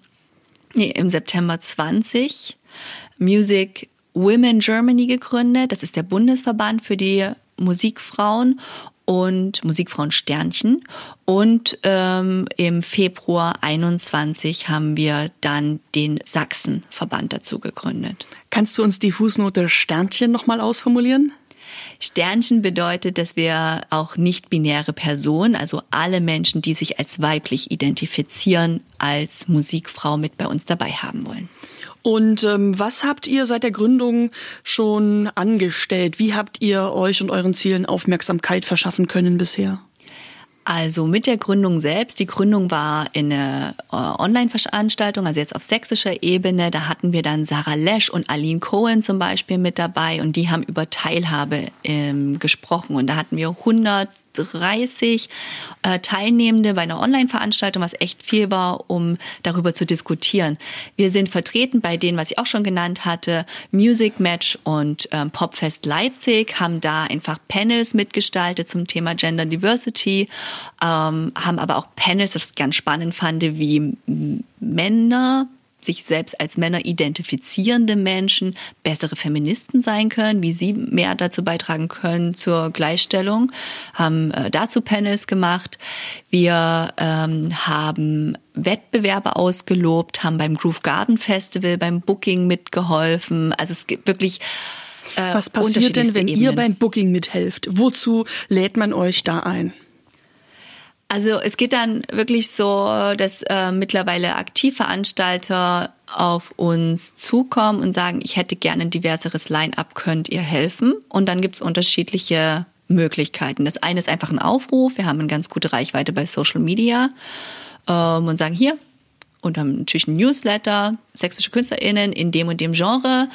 S2: nee, im September 20 Music Women Germany gegründet. Das ist der Bundesverband für die Musikfrauen und Musikfrauen Sternchen. Und ähm, im Februar 21 haben wir dann den Sachsenverband dazu gegründet.
S1: Kannst du uns die Fußnote Sternchen nochmal ausformulieren?
S2: Sternchen bedeutet, dass wir auch nicht-binäre Personen, also alle Menschen, die sich als weiblich identifizieren, als Musikfrau mit bei uns dabei haben wollen.
S1: Und ähm, was habt ihr seit der Gründung schon angestellt? Wie habt ihr euch und euren Zielen Aufmerksamkeit verschaffen können bisher?
S2: Also mit der Gründung selbst, die Gründung war in einer äh, Online-Veranstaltung, also jetzt auf sächsischer Ebene. Da hatten wir dann Sarah Lesch und Aline Cohen zum Beispiel mit dabei und die haben über Teilhabe ähm, gesprochen. Und da hatten wir 100 30 äh, Teilnehmende bei einer Online-Veranstaltung, was echt viel war, um darüber zu diskutieren. Wir sind vertreten bei denen, was ich auch schon genannt hatte, Music Match und ähm, Popfest Leipzig, haben da einfach Panels mitgestaltet zum Thema Gender Diversity, ähm, haben aber auch Panels, das ich ganz spannend fand, wie Männer sich selbst als Männer identifizierende Menschen bessere Feministen sein können, wie sie mehr dazu beitragen können zur Gleichstellung, haben äh, dazu Panels gemacht. Wir ähm, haben Wettbewerbe ausgelobt, haben beim Groove Garden Festival, beim Booking mitgeholfen. Also es gibt wirklich
S1: äh, Was passiert denn, wenn Ebenen. ihr beim Booking mithelft? Wozu lädt man euch da ein?
S2: Also es geht dann wirklich so, dass äh, mittlerweile Aktivveranstalter auf uns zukommen und sagen, ich hätte gerne ein diverseres Line-up, könnt ihr helfen? Und dann gibt's unterschiedliche Möglichkeiten. Das eine ist einfach ein Aufruf, wir haben eine ganz gute Reichweite bei Social Media ähm, und sagen, hier, und haben natürlich ein Newsletter, sächsische KünstlerInnen in dem und dem Genre.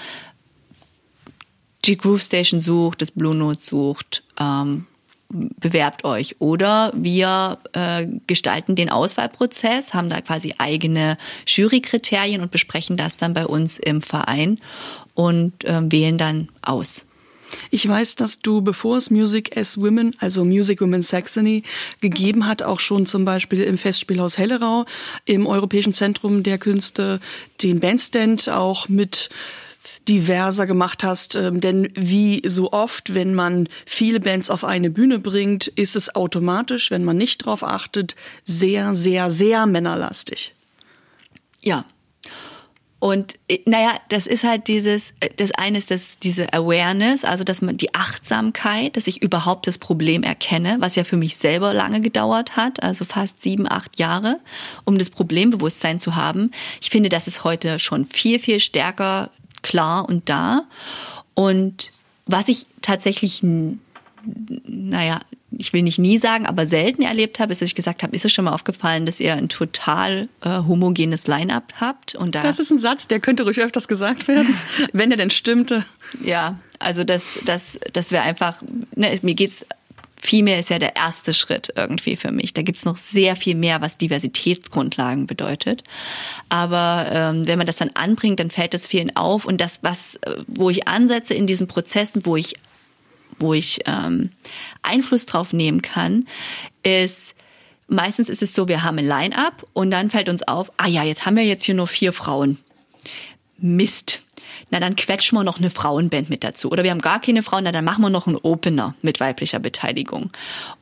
S2: Die Groove Station sucht, das Blue Note sucht, ähm, bewerbt euch. Oder wir äh, gestalten den Auswahlprozess, haben da quasi eigene Jurykriterien und besprechen das dann bei uns im Verein und äh, wählen dann aus.
S1: Ich weiß, dass du, bevor es Music as Women, also Music Women Saxony, gegeben hat, auch schon zum Beispiel im Festspielhaus Hellerau, im Europäischen Zentrum der Künste, den Bandstand auch mit diverser gemacht hast. Ähm, denn wie so oft, wenn man viele Bands auf eine Bühne bringt, ist es automatisch, wenn man nicht drauf achtet, sehr, sehr, sehr männerlastig.
S2: Ja, und äh, naja, das ist halt dieses, äh, das eine ist das, diese Awareness, also dass man die Achtsamkeit, dass ich überhaupt das Problem erkenne, was ja für mich selber lange gedauert hat, also fast sieben, acht Jahre, um das Problembewusstsein zu haben. Ich finde, das ist heute schon viel, viel stärker klar und da. Und was ich tatsächlich, naja, ich will nicht nie sagen, aber selten erlebt habe, ist, dass ich gesagt habe, ist es schon mal aufgefallen, dass ihr ein total äh, homogenes Line-up habt?
S1: Und da das ist ein Satz, der könnte ruhig öfters gesagt werden, wenn er denn stimmte.
S2: Ja, also das, das, das wäre einfach, ne, mir geht's Vielmehr ist ja der erste Schritt irgendwie für mich. Da gibt's noch sehr viel mehr, was Diversitätsgrundlagen bedeutet. Aber ähm, wenn man das dann anbringt, dann fällt das vielen auf. Und das, was, äh, wo ich ansetze in diesen Prozessen, wo ich wo ich ähm, Einfluss drauf nehmen kann, ist, meistens ist es so, wir haben ein Line-up und dann fällt uns auf, ah ja, jetzt haben wir jetzt hier nur vier Frauen. Mist. Na, dann quetschen wir noch eine Frauenband mit dazu. Oder wir haben gar keine Frauen, na, dann machen wir noch einen Opener mit weiblicher Beteiligung.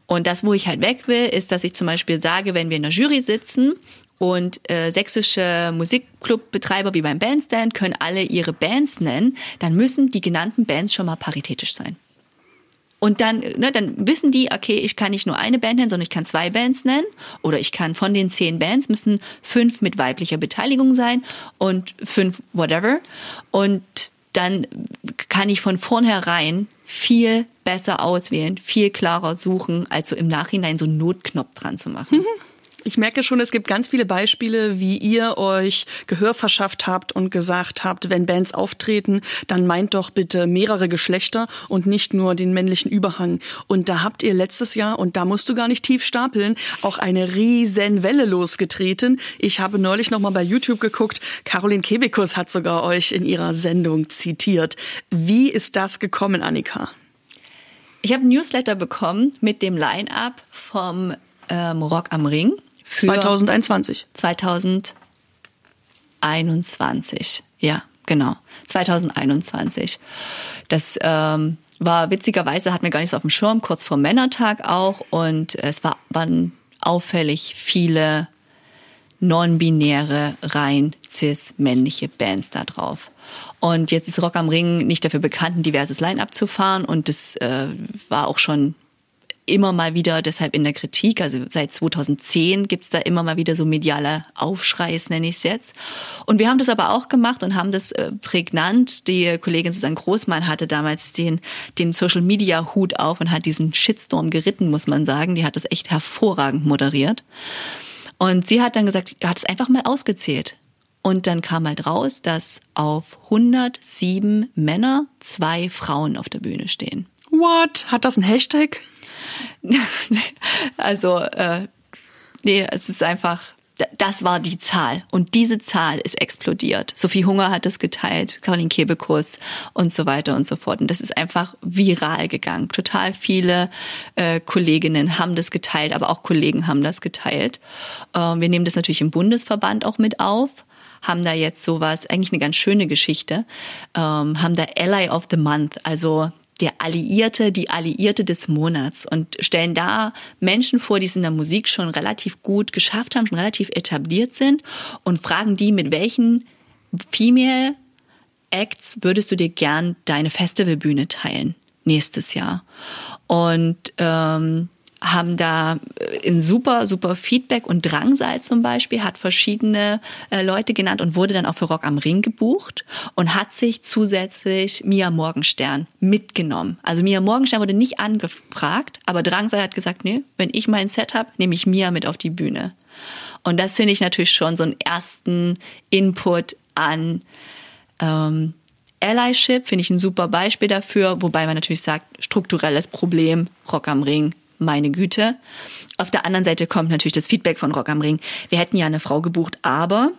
S2: Und das, wo ich halt weg will, ist, dass ich zum Beispiel sage, wenn wir in der Jury sitzen und äh, sächsische Musikclubbetreiber wie beim Bandstand können alle ihre Bands nennen, dann müssen die genannten Bands schon mal paritätisch sein. Und dann, ne, dann wissen die, okay, ich kann nicht nur eine Band nennen, sondern ich kann zwei Bands nennen. Oder ich kann von den zehn Bands müssen fünf mit weiblicher Beteiligung sein und fünf whatever. Und dann kann ich von vornherein viel besser auswählen, viel klarer suchen, als so im Nachhinein so einen Notknopf dran zu machen.
S1: Ich merke schon, es gibt ganz viele Beispiele, wie ihr euch Gehör verschafft habt und gesagt habt, wenn Bands auftreten, dann meint doch bitte mehrere Geschlechter und nicht nur den männlichen Überhang. Und da habt ihr letztes Jahr, und da musst du gar nicht tief stapeln, auch eine riesen Welle losgetreten. Ich habe neulich noch mal bei YouTube geguckt, Caroline Kebekus hat sogar euch in ihrer Sendung zitiert. Wie ist das gekommen, Annika?
S2: Ich habe ein Newsletter bekommen mit dem Line-up vom ähm, Rock am Ring.
S1: 2021.
S2: 2021, ja, genau. 2021. Das ähm, war witzigerweise, hatten wir gar nicht so auf dem Schirm, kurz vor Männertag auch. Und es war, waren auffällig viele non-binäre, rein cis männliche Bands da drauf. Und jetzt ist Rock am Ring nicht dafür bekannt, ein diverses Line-up zu fahren. Und das äh, war auch schon immer mal wieder deshalb in der Kritik. Also seit 2010 gibt's da immer mal wieder so mediale Aufschreis, nenne ich es jetzt. Und wir haben das aber auch gemacht und haben das äh, prägnant. Die Kollegin Susanne Großmann hatte damals den, den Social Media Hut auf und hat diesen Shitstorm geritten, muss man sagen. Die hat das echt hervorragend moderiert. Und sie hat dann gesagt, hat es einfach mal ausgezählt. Und dann kam halt raus, dass auf 107 Männer zwei Frauen auf der Bühne stehen.
S1: What? Hat das ein Hashtag?
S2: also, äh, nee, es ist einfach, das war die Zahl. Und diese Zahl ist explodiert. Sophie Hunger hat es geteilt, Caroline Kebekus und so weiter und so fort. Und das ist einfach viral gegangen. Total viele äh, Kolleginnen haben das geteilt, aber auch Kollegen haben das geteilt. Äh, wir nehmen das natürlich im Bundesverband auch mit auf haben da jetzt sowas, eigentlich eine ganz schöne Geschichte, ähm, haben da Ally of the Month, also der Alliierte, die Alliierte des Monats und stellen da Menschen vor, die es in der Musik schon relativ gut geschafft haben, schon relativ etabliert sind und fragen die, mit welchen Female Acts würdest du dir gern deine Festivalbühne teilen nächstes Jahr? Und ähm, haben da äh, ein super, super Feedback und Drangsal zum Beispiel hat verschiedene äh, Leute genannt und wurde dann auch für Rock am Ring gebucht und hat sich zusätzlich Mia Morgenstern mitgenommen. Also Mia Morgenstern wurde nicht angefragt, aber Drangsal hat gesagt, nee, wenn ich mein Set habe, nehme ich Mia mit auf die Bühne. Und das finde ich natürlich schon so einen ersten Input an ähm, Allyship, finde ich ein super Beispiel dafür, wobei man natürlich sagt, strukturelles Problem, Rock am Ring, meine Güte. Auf der anderen Seite kommt natürlich das Feedback von Rock am Ring. Wir hätten ja eine Frau gebucht, aber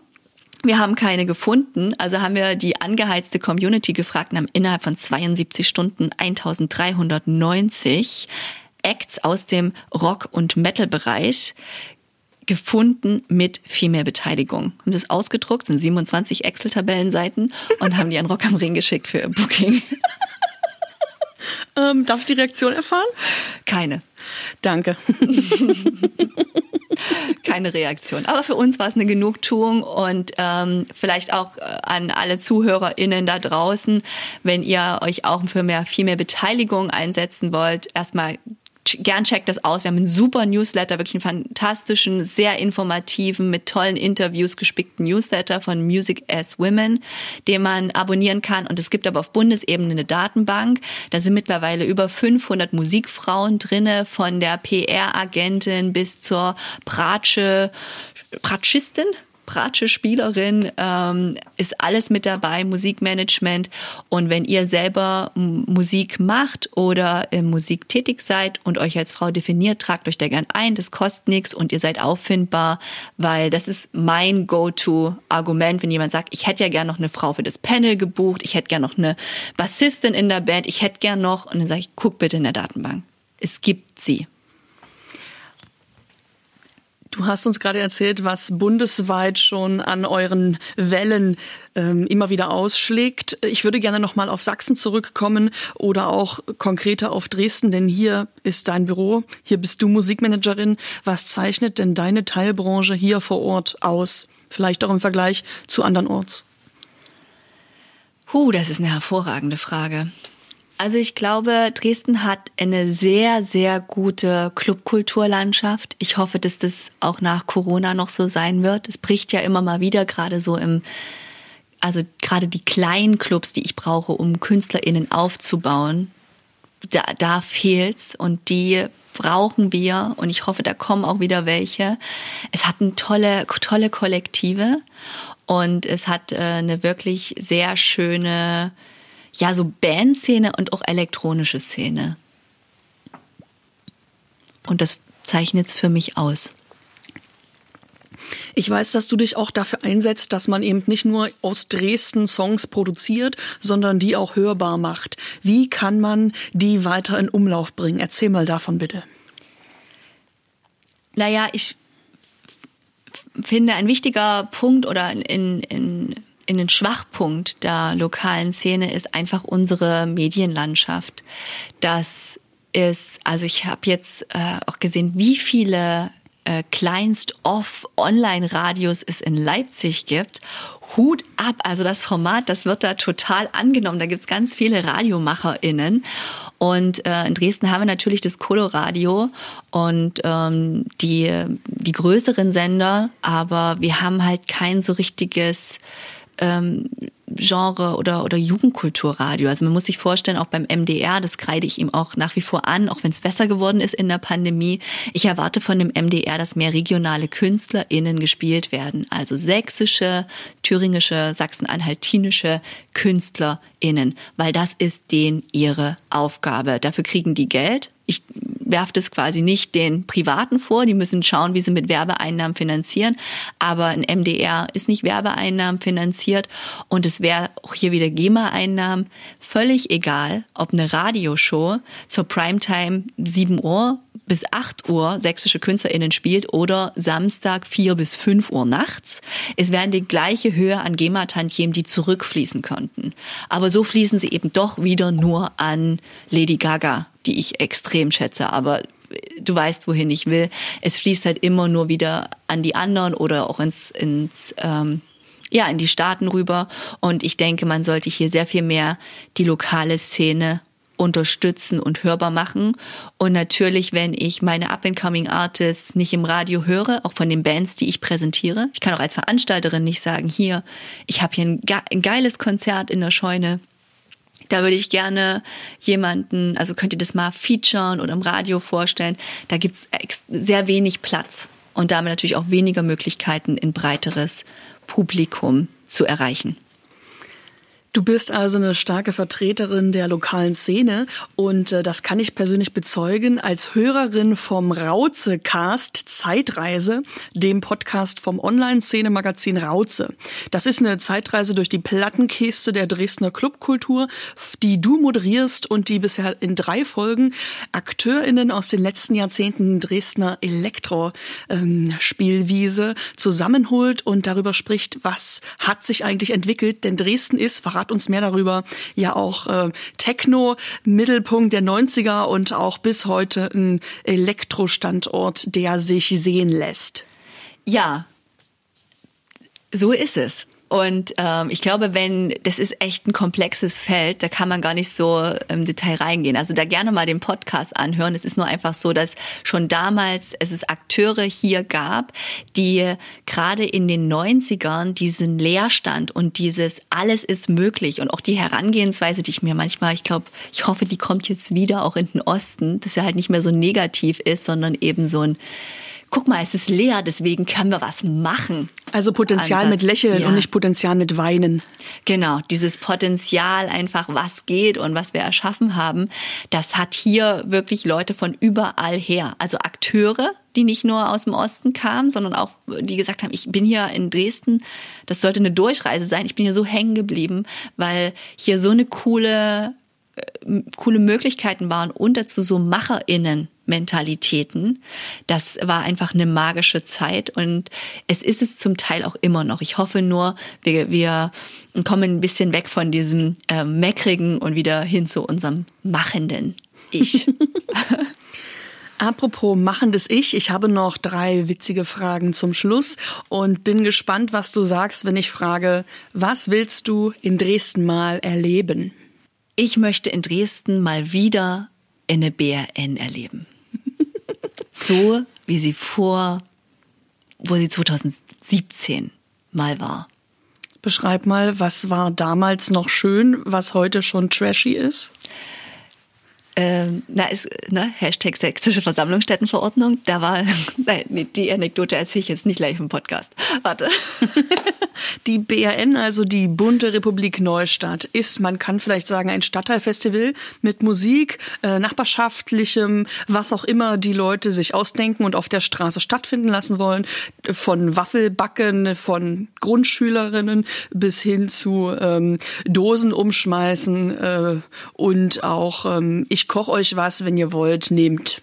S2: wir haben keine gefunden, also haben wir die angeheizte Community gefragt und haben innerhalb von 72 Stunden 1390 Acts aus dem Rock- und Metal-Bereich gefunden mit viel mehr Beteiligung. Haben das ausgedruckt, sind 27 Excel-Tabellenseiten und haben die an Rock am Ring geschickt für Booking.
S1: Ähm, darf ich die Reaktion erfahren?
S2: Keine.
S1: Danke.
S2: Keine Reaktion. Aber für uns war es eine Genugtuung und ähm, vielleicht auch äh, an alle ZuhörerInnen da draußen, wenn ihr euch auch für mehr, viel mehr Beteiligung einsetzen wollt, erstmal gern checkt das aus. Wir haben einen super Newsletter, wirklich einen fantastischen, sehr informativen, mit tollen Interviews gespickten Newsletter von Music as Women, den man abonnieren kann. Und es gibt aber auf Bundesebene eine Datenbank. Da sind mittlerweile über 500 Musikfrauen drinne, von der PR-Agentin bis zur Bratsche, Bratschistin, Bratsche Spielerin, ähm, ist alles mit dabei, Musikmanagement. Und wenn ihr selber Musik macht oder in Musik tätig seid und euch als Frau definiert, tragt euch da gern ein, das kostet nichts und ihr seid auffindbar, weil das ist mein Go-To-Argument, wenn jemand sagt, ich hätte ja gern noch eine Frau für das Panel gebucht, ich hätte gern noch eine Bassistin in der Band, ich hätte gern noch, und dann sage ich, guck bitte in der Datenbank. Es gibt sie.
S1: Du hast uns gerade erzählt, was bundesweit schon an euren Wellen ähm, immer wieder ausschlägt. Ich würde gerne noch mal auf Sachsen zurückkommen oder auch konkreter auf Dresden, denn hier ist dein Büro, hier bist du Musikmanagerin. Was zeichnet denn deine Teilbranche hier vor Ort aus? Vielleicht auch im Vergleich zu anderen Orts.
S2: Huh, das ist eine hervorragende Frage. Also ich glaube, Dresden hat eine sehr, sehr gute Clubkulturlandschaft. Ich hoffe, dass das auch nach Corona noch so sein wird. Es bricht ja immer mal wieder, gerade so im, also gerade die kleinen Clubs, die ich brauche, um KünstlerInnen aufzubauen, da, da fehlt's und die brauchen wir und ich hoffe, da kommen auch wieder welche. Es hat eine tolle, tolle Kollektive und es hat äh, eine wirklich sehr schöne ja, so Bandszene und auch elektronische Szene. Und das zeichnet es für mich aus.
S1: Ich weiß, dass du dich auch dafür einsetzt, dass man eben nicht nur aus Dresden Songs produziert, sondern die auch hörbar macht. Wie kann man die weiter in Umlauf bringen? Erzähl mal davon bitte.
S2: Naja, ich finde ein wichtiger Punkt oder in, in in den Schwachpunkt der lokalen Szene ist einfach unsere Medienlandschaft. Das ist, also ich habe jetzt äh, auch gesehen, wie viele äh, Kleinst-Off-Online-Radios es in Leipzig gibt. Hut ab, also das Format, das wird da total angenommen. Da gibt's ganz viele RadiomacherInnen. Und äh, in Dresden haben wir natürlich das Coloradio und ähm, die, die größeren Sender, aber wir haben halt kein so richtiges ähm, Genre oder, oder Jugendkulturradio. Also man muss sich vorstellen, auch beim MDR, das kreide ich ihm auch nach wie vor an, auch wenn es besser geworden ist in der Pandemie. Ich erwarte von dem MDR, dass mehr regionale KünstlerInnen gespielt werden. Also sächsische, thüringische, sachsen-anhaltinische KünstlerInnen, weil das ist denen ihre Aufgabe. Dafür kriegen die Geld. Ich werfe das quasi nicht den Privaten vor. Die müssen schauen, wie sie mit Werbeeinnahmen finanzieren. Aber ein MDR ist nicht Werbeeinnahmen finanziert und es wäre auch hier wieder GEMA-Einnahmen. Völlig egal, ob eine Radioshow zur Primetime 7 Uhr bis 8 Uhr sächsische KünstlerInnen spielt oder Samstag 4 bis 5 Uhr nachts. Es wären die gleiche Höhe an GEMA-Tantiemen, die zurückfließen könnten. Aber so fließen sie eben doch wieder nur an Lady Gaga, die ich extrem schätze. Aber du weißt, wohin ich will. Es fließt halt immer nur wieder an die anderen oder auch ins, ins ähm, ja, in die Staaten rüber. Und ich denke, man sollte hier sehr viel mehr die lokale Szene unterstützen und hörbar machen. Und natürlich, wenn ich meine Up-and-Coming Artists nicht im Radio höre, auch von den Bands, die ich präsentiere, ich kann auch als Veranstalterin nicht sagen, hier, ich habe hier ein, ein geiles Konzert in der Scheune. Da würde ich gerne jemanden, also könnt ihr das mal featuren oder im Radio vorstellen. Da gibt's sehr wenig Platz. und damit natürlich auch weniger Möglichkeiten, ein breiteres Publikum zu erreichen.
S1: Du bist also eine starke Vertreterin der lokalen Szene und äh, das kann ich persönlich bezeugen als Hörerin vom Rauze-Cast Zeitreise, dem Podcast vom Online-Szene-Magazin Rauze. Das ist eine Zeitreise durch die Plattenkiste der Dresdner Clubkultur, die du moderierst und die bisher in drei Folgen AkteurInnen aus den letzten Jahrzehnten Dresdner Elektro-Spielwiese ähm, zusammenholt und darüber spricht, was hat sich eigentlich entwickelt, denn Dresden ist, verrat verrat uns mehr darüber. Ja auch äh, Techno, Mittelpunkt der 90er und auch bis heute ein Elektrostandort, der sich sehen lässt.
S2: Ja, so ist es. Und ähm, ich glaube, wenn, das ist echt ein komplexes Feld, da kann man gar nicht so im Detail reingehen. Also da gerne mal den Podcast anhören. Es ist nur einfach so, dass schon damals es ist Akteure hier gab, die gerade in den 90ern diesen Leerstand und dieses alles ist möglich und auch die Herangehensweise, die ich mir manchmal, ich glaube, ich hoffe, die kommt jetzt wieder auch in den Osten, dass er halt nicht mehr so negativ ist, sondern eben so ein guck mal, es ist leer, deswegen können wir was machen.
S1: Also Potenzial Ansatz. mit Lächeln ja. und nicht Potenzial mit Weinen.
S2: Genau, dieses Potenzial einfach, was geht und was wir erschaffen haben, das hat hier wirklich Leute von überall her. Also Akteure, die nicht nur aus dem Osten kamen, sondern auch, die gesagt haben, ich bin hier in Dresden, das sollte eine Durchreise sein. Ich bin hier so hängen geblieben, weil hier so eine coole äh, coole Möglichkeiten waren und dazu so MacherInnen Mentalitäten. Das war einfach eine magische Zeit und es ist es zum Teil auch immer noch. Ich hoffe nur, wir, wir kommen ein bisschen weg von diesem äh, meckrigen und wieder hin zu unserem machenden Ich.
S1: Apropos machendes Ich, ich habe noch drei witzige Fragen zum Schluss und bin gespannt, was du sagst, wenn ich frage, was willst du in Dresden mal erleben?
S2: Ich möchte in Dresden mal wieder eine BRN erleben so, wie sie vor, wo sie 2017 mal war.
S1: Beschreib mal, was war damals noch schön, was heute schon trashy ist?
S2: Ähm, na, ist, ne, Hashtag sächsische Versammlungsstättenverordnung, da war, nein, die Anekdote erzähle ich jetzt nicht gleich im Podcast. Warte.
S1: Die BRN, also die Bunte Republik Neustadt, ist, man kann vielleicht sagen, ein Stadtteilfestival mit Musik, äh, nachbarschaftlichem, was auch immer die Leute sich ausdenken und auf der Straße stattfinden lassen wollen. Von Waffelbacken, von Grundschülerinnen bis hin zu ähm, Dosen umschmeißen äh, und auch ähm, ich koche euch was, wenn ihr wollt, nehmt.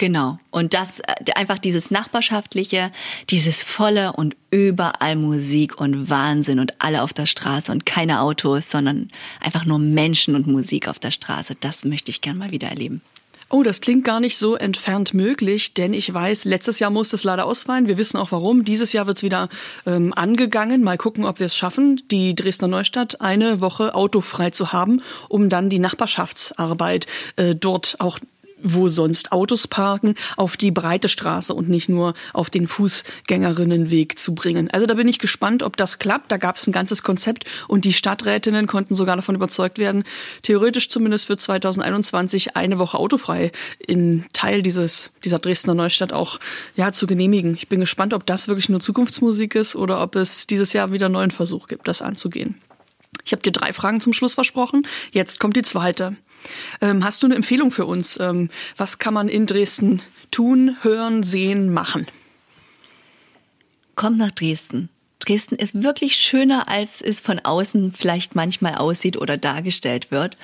S2: Genau. Und das äh, einfach dieses Nachbarschaftliche, dieses volle und überall Musik und Wahnsinn und alle auf der Straße und keine Autos, sondern einfach nur Menschen und Musik auf der Straße. Das möchte ich gern mal wieder erleben.
S1: Oh, das klingt gar nicht so entfernt möglich, denn ich weiß, letztes Jahr musste es leider ausfallen. Wir wissen auch warum. Dieses Jahr wird es wieder ähm, angegangen. Mal gucken, ob wir es schaffen, die Dresdner Neustadt eine Woche autofrei zu haben, um dann die Nachbarschaftsarbeit äh, dort auch wo sonst Autos parken, auf die breite Straße und nicht nur auf den Fußgängerinnenweg zu bringen. Also da bin ich gespannt, ob das klappt. Da gab es ein ganzes Konzept und die Stadträtinnen konnten sogar davon überzeugt werden, theoretisch zumindest für 2021 eine Woche autofrei in Teil dieses, dieser Dresdner Neustadt auch ja, zu genehmigen. Ich bin gespannt, ob das wirklich nur Zukunftsmusik ist oder ob es dieses Jahr wieder einen neuen Versuch gibt, das anzugehen. Ich habe dir drei Fragen zum Schluss versprochen. Jetzt kommt die zweite. Ähm, hast du eine Empfehlung für uns? Ähm, was kann man in Dresden tun, hören, sehen, machen?
S2: Kommt nach Dresden. Dresden ist wirklich schöner, als es von außen vielleicht manchmal aussieht oder dargestellt wird.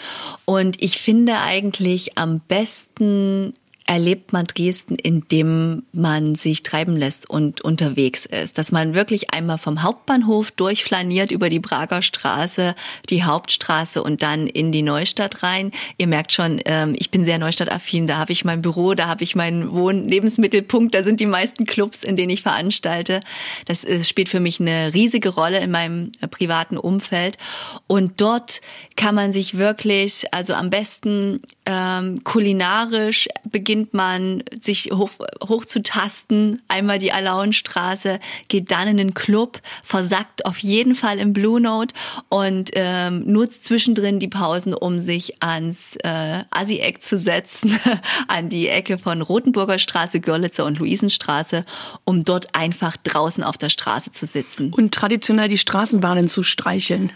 S2: Und ich finde eigentlich am besten erlebt man Dresden, indem man sich treiben lässt und unterwegs ist. Dass man wirklich einmal vom Hauptbahnhof durchflaniert über die Prager Straße, die Hauptstraße und dann in die Neustadt rein. Ihr merkt schon, ähm, ich bin sehr Neustadt-affin. Da habe ich mein Büro, da habe ich meinen Wohn-Lebensmittelpunkt, da sind die meisten Clubs, in denen ich veranstalte. Das spielt für mich eine riesige Rolle in meinem äh, privaten Umfeld. Und dort kann man sich wirklich, also am besten ähm, kulinarisch beginnen beginnt man sich hoch, hochzutasten, einmal die Alauenstraße, geht dann in den Club, versackt auf jeden Fall im Blue Note und ähm, nutzt zwischendrin die Pausen, um sich ans äh, Assi-Eck zu setzen, an die Ecke von Rotenburger Straße, Görlitzer und Luisenstraße, um dort einfach draußen auf der Straße zu sitzen.
S1: Und traditionell die Straßenbahnen zu streicheln.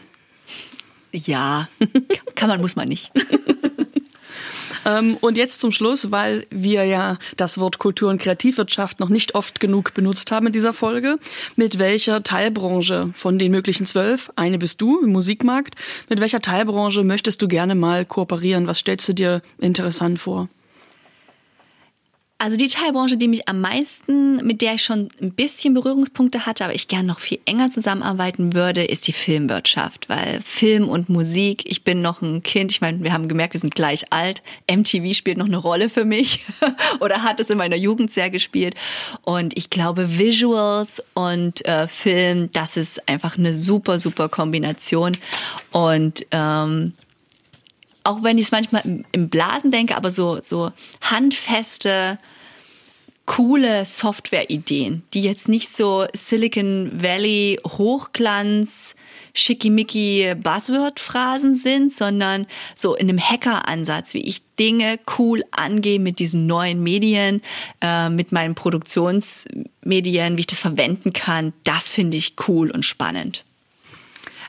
S2: Ja, kann man, muss man nicht.
S1: Ähm, und jetzt zum Schluss, weil wir ja das Wort Kultur- und Kreativwirtschaft noch nicht oft genug benutzt haben in dieser Folge. Mit welcher Teilbranche von den möglichen zwölf, eine bist du im Musikmarkt, mit welcher Teilbranche möchtest du gerne mal kooperieren? Was stellst du dir interessant vor?
S2: Also die Teilbranche, die mich am meisten, mit der ich schon ein bisschen Berührungspunkte hatte, aber ich gern noch viel enger zusammenarbeiten würde, ist die Filmwirtschaft, weil Film und Musik, ich bin noch ein Kind, ich meine, wir haben gemerkt, wir sind gleich alt. MTV spielt noch eine Rolle für mich oder hat es in meiner Jugend sehr gespielt. Und ich glaube, Visuals und äh, Film, das ist einfach eine super, super Kombination. Und ähm, auch wenn ich es manchmal im Blasen denke, aber so, so handfeste, coole Software-Ideen, die jetzt nicht so Silicon Valley Hochglanz, schickimicki Buzzword-Phrasen sind, sondern so in einem Hacker-Ansatz, wie ich Dinge cool angehe mit diesen neuen Medien, äh, mit meinen Produktionsmedien, wie ich das verwenden kann, das finde ich cool und spannend.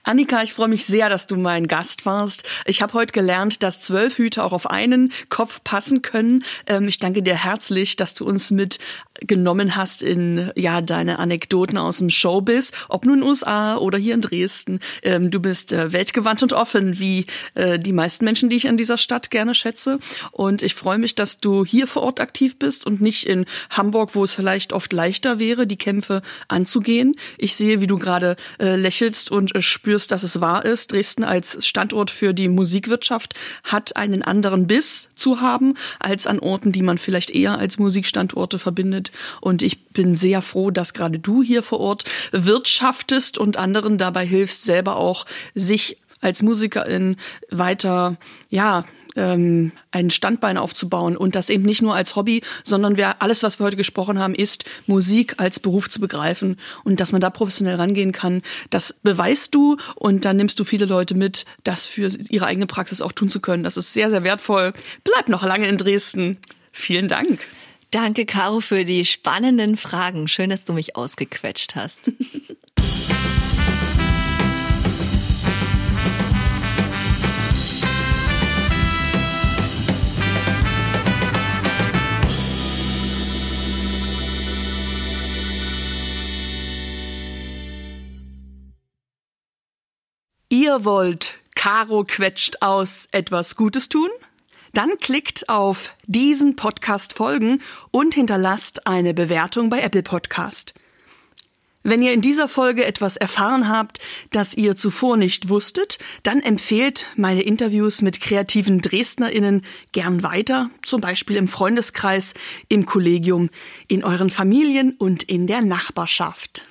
S1: Annika, ich freue mich sehr, dass du mein Gast warst. Ich habe heute gelernt, dass zwölf Hüte auch auf einen Kopf passen können. Ähm, ich danke dir herzlich, dass du uns mitgenommen hast in ja deine Anekdoten aus dem Showbiz, ob nun in USA oder hier in Dresden. Ähm, du bist äh, weltgewandt und offen, wie äh, die meisten Menschen, die ich an dieser Stadt gerne schätze. Und ich freue mich, dass du hier vor Ort aktiv bist und nicht in Hamburg, wo es vielleicht oft leichter wäre, die Kämpfe anzugehen. Ich sehe, wie du gerade äh, lächelst und spürst, spürst, dass es wahr ist. Dresden als Standort für die Musikwirtschaft hat einen anderen Biss zu haben als an Orten, die man vielleicht eher als Musikstandorte verbindet. Und ich bin sehr froh, dass gerade du hier vor Ort wirtschaftest und anderen dabei hilfst, selber auch sich als Musikerin weiter, ja, ähm, ein Standbein aufzubauen und das eben nicht nur als Hobby, sondern wir, alles, was wir heute gesprochen haben, ist Musik als Beruf zu begreifen und dass man da professionell rangehen kann. Das beweist du und dann nimmst du viele Leute mit, das für ihre eigene Praxis auch tun zu können. Das ist sehr, sehr wertvoll. Bleib noch lange in Dresden. Vielen Dank.
S2: Danke, Caro, für die spannenden Fragen. Schön, dass du mich ausgequetscht hast.
S1: Ihr wollt Caro quetscht aus etwas Gutes tun? Dann klickt auf diesen Podcast folgen und hinterlasst eine Bewertung bei Apple Podcast. Wenn ihr in dieser Folge etwas erfahren habt, das ihr zuvor nicht wusstet, dann empfehlt meine Interviews mit kreativen DresdnerInnen gern weiter, zum Beispiel im Freundeskreis, im Kollegium, in euren Familien und in der Nachbarschaft.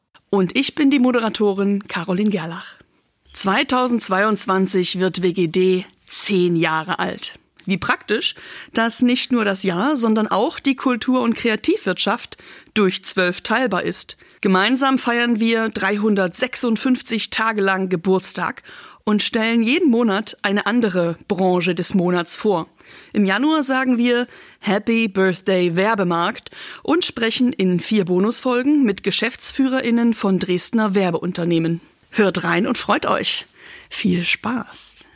S1: Und ich bin die Moderatorin Caroline Gerlach. 2022 wird WGD zehn Jahre alt. Wie praktisch, dass nicht nur das Jahr, sondern auch die Kultur- und Kreativwirtschaft durch zwölf teilbar ist. Gemeinsam feiern wir 356 Tage lang Geburtstag und stellen jeden Monat eine andere Branche des Monats vor. Im Januar sagen wir Happy Birthday Werbemarkt und sprechen in vier Bonusfolgen mit GeschäftsführerInnen von Dresdner Werbeunternehmen. Hört rein und freut euch. Viel Spaß!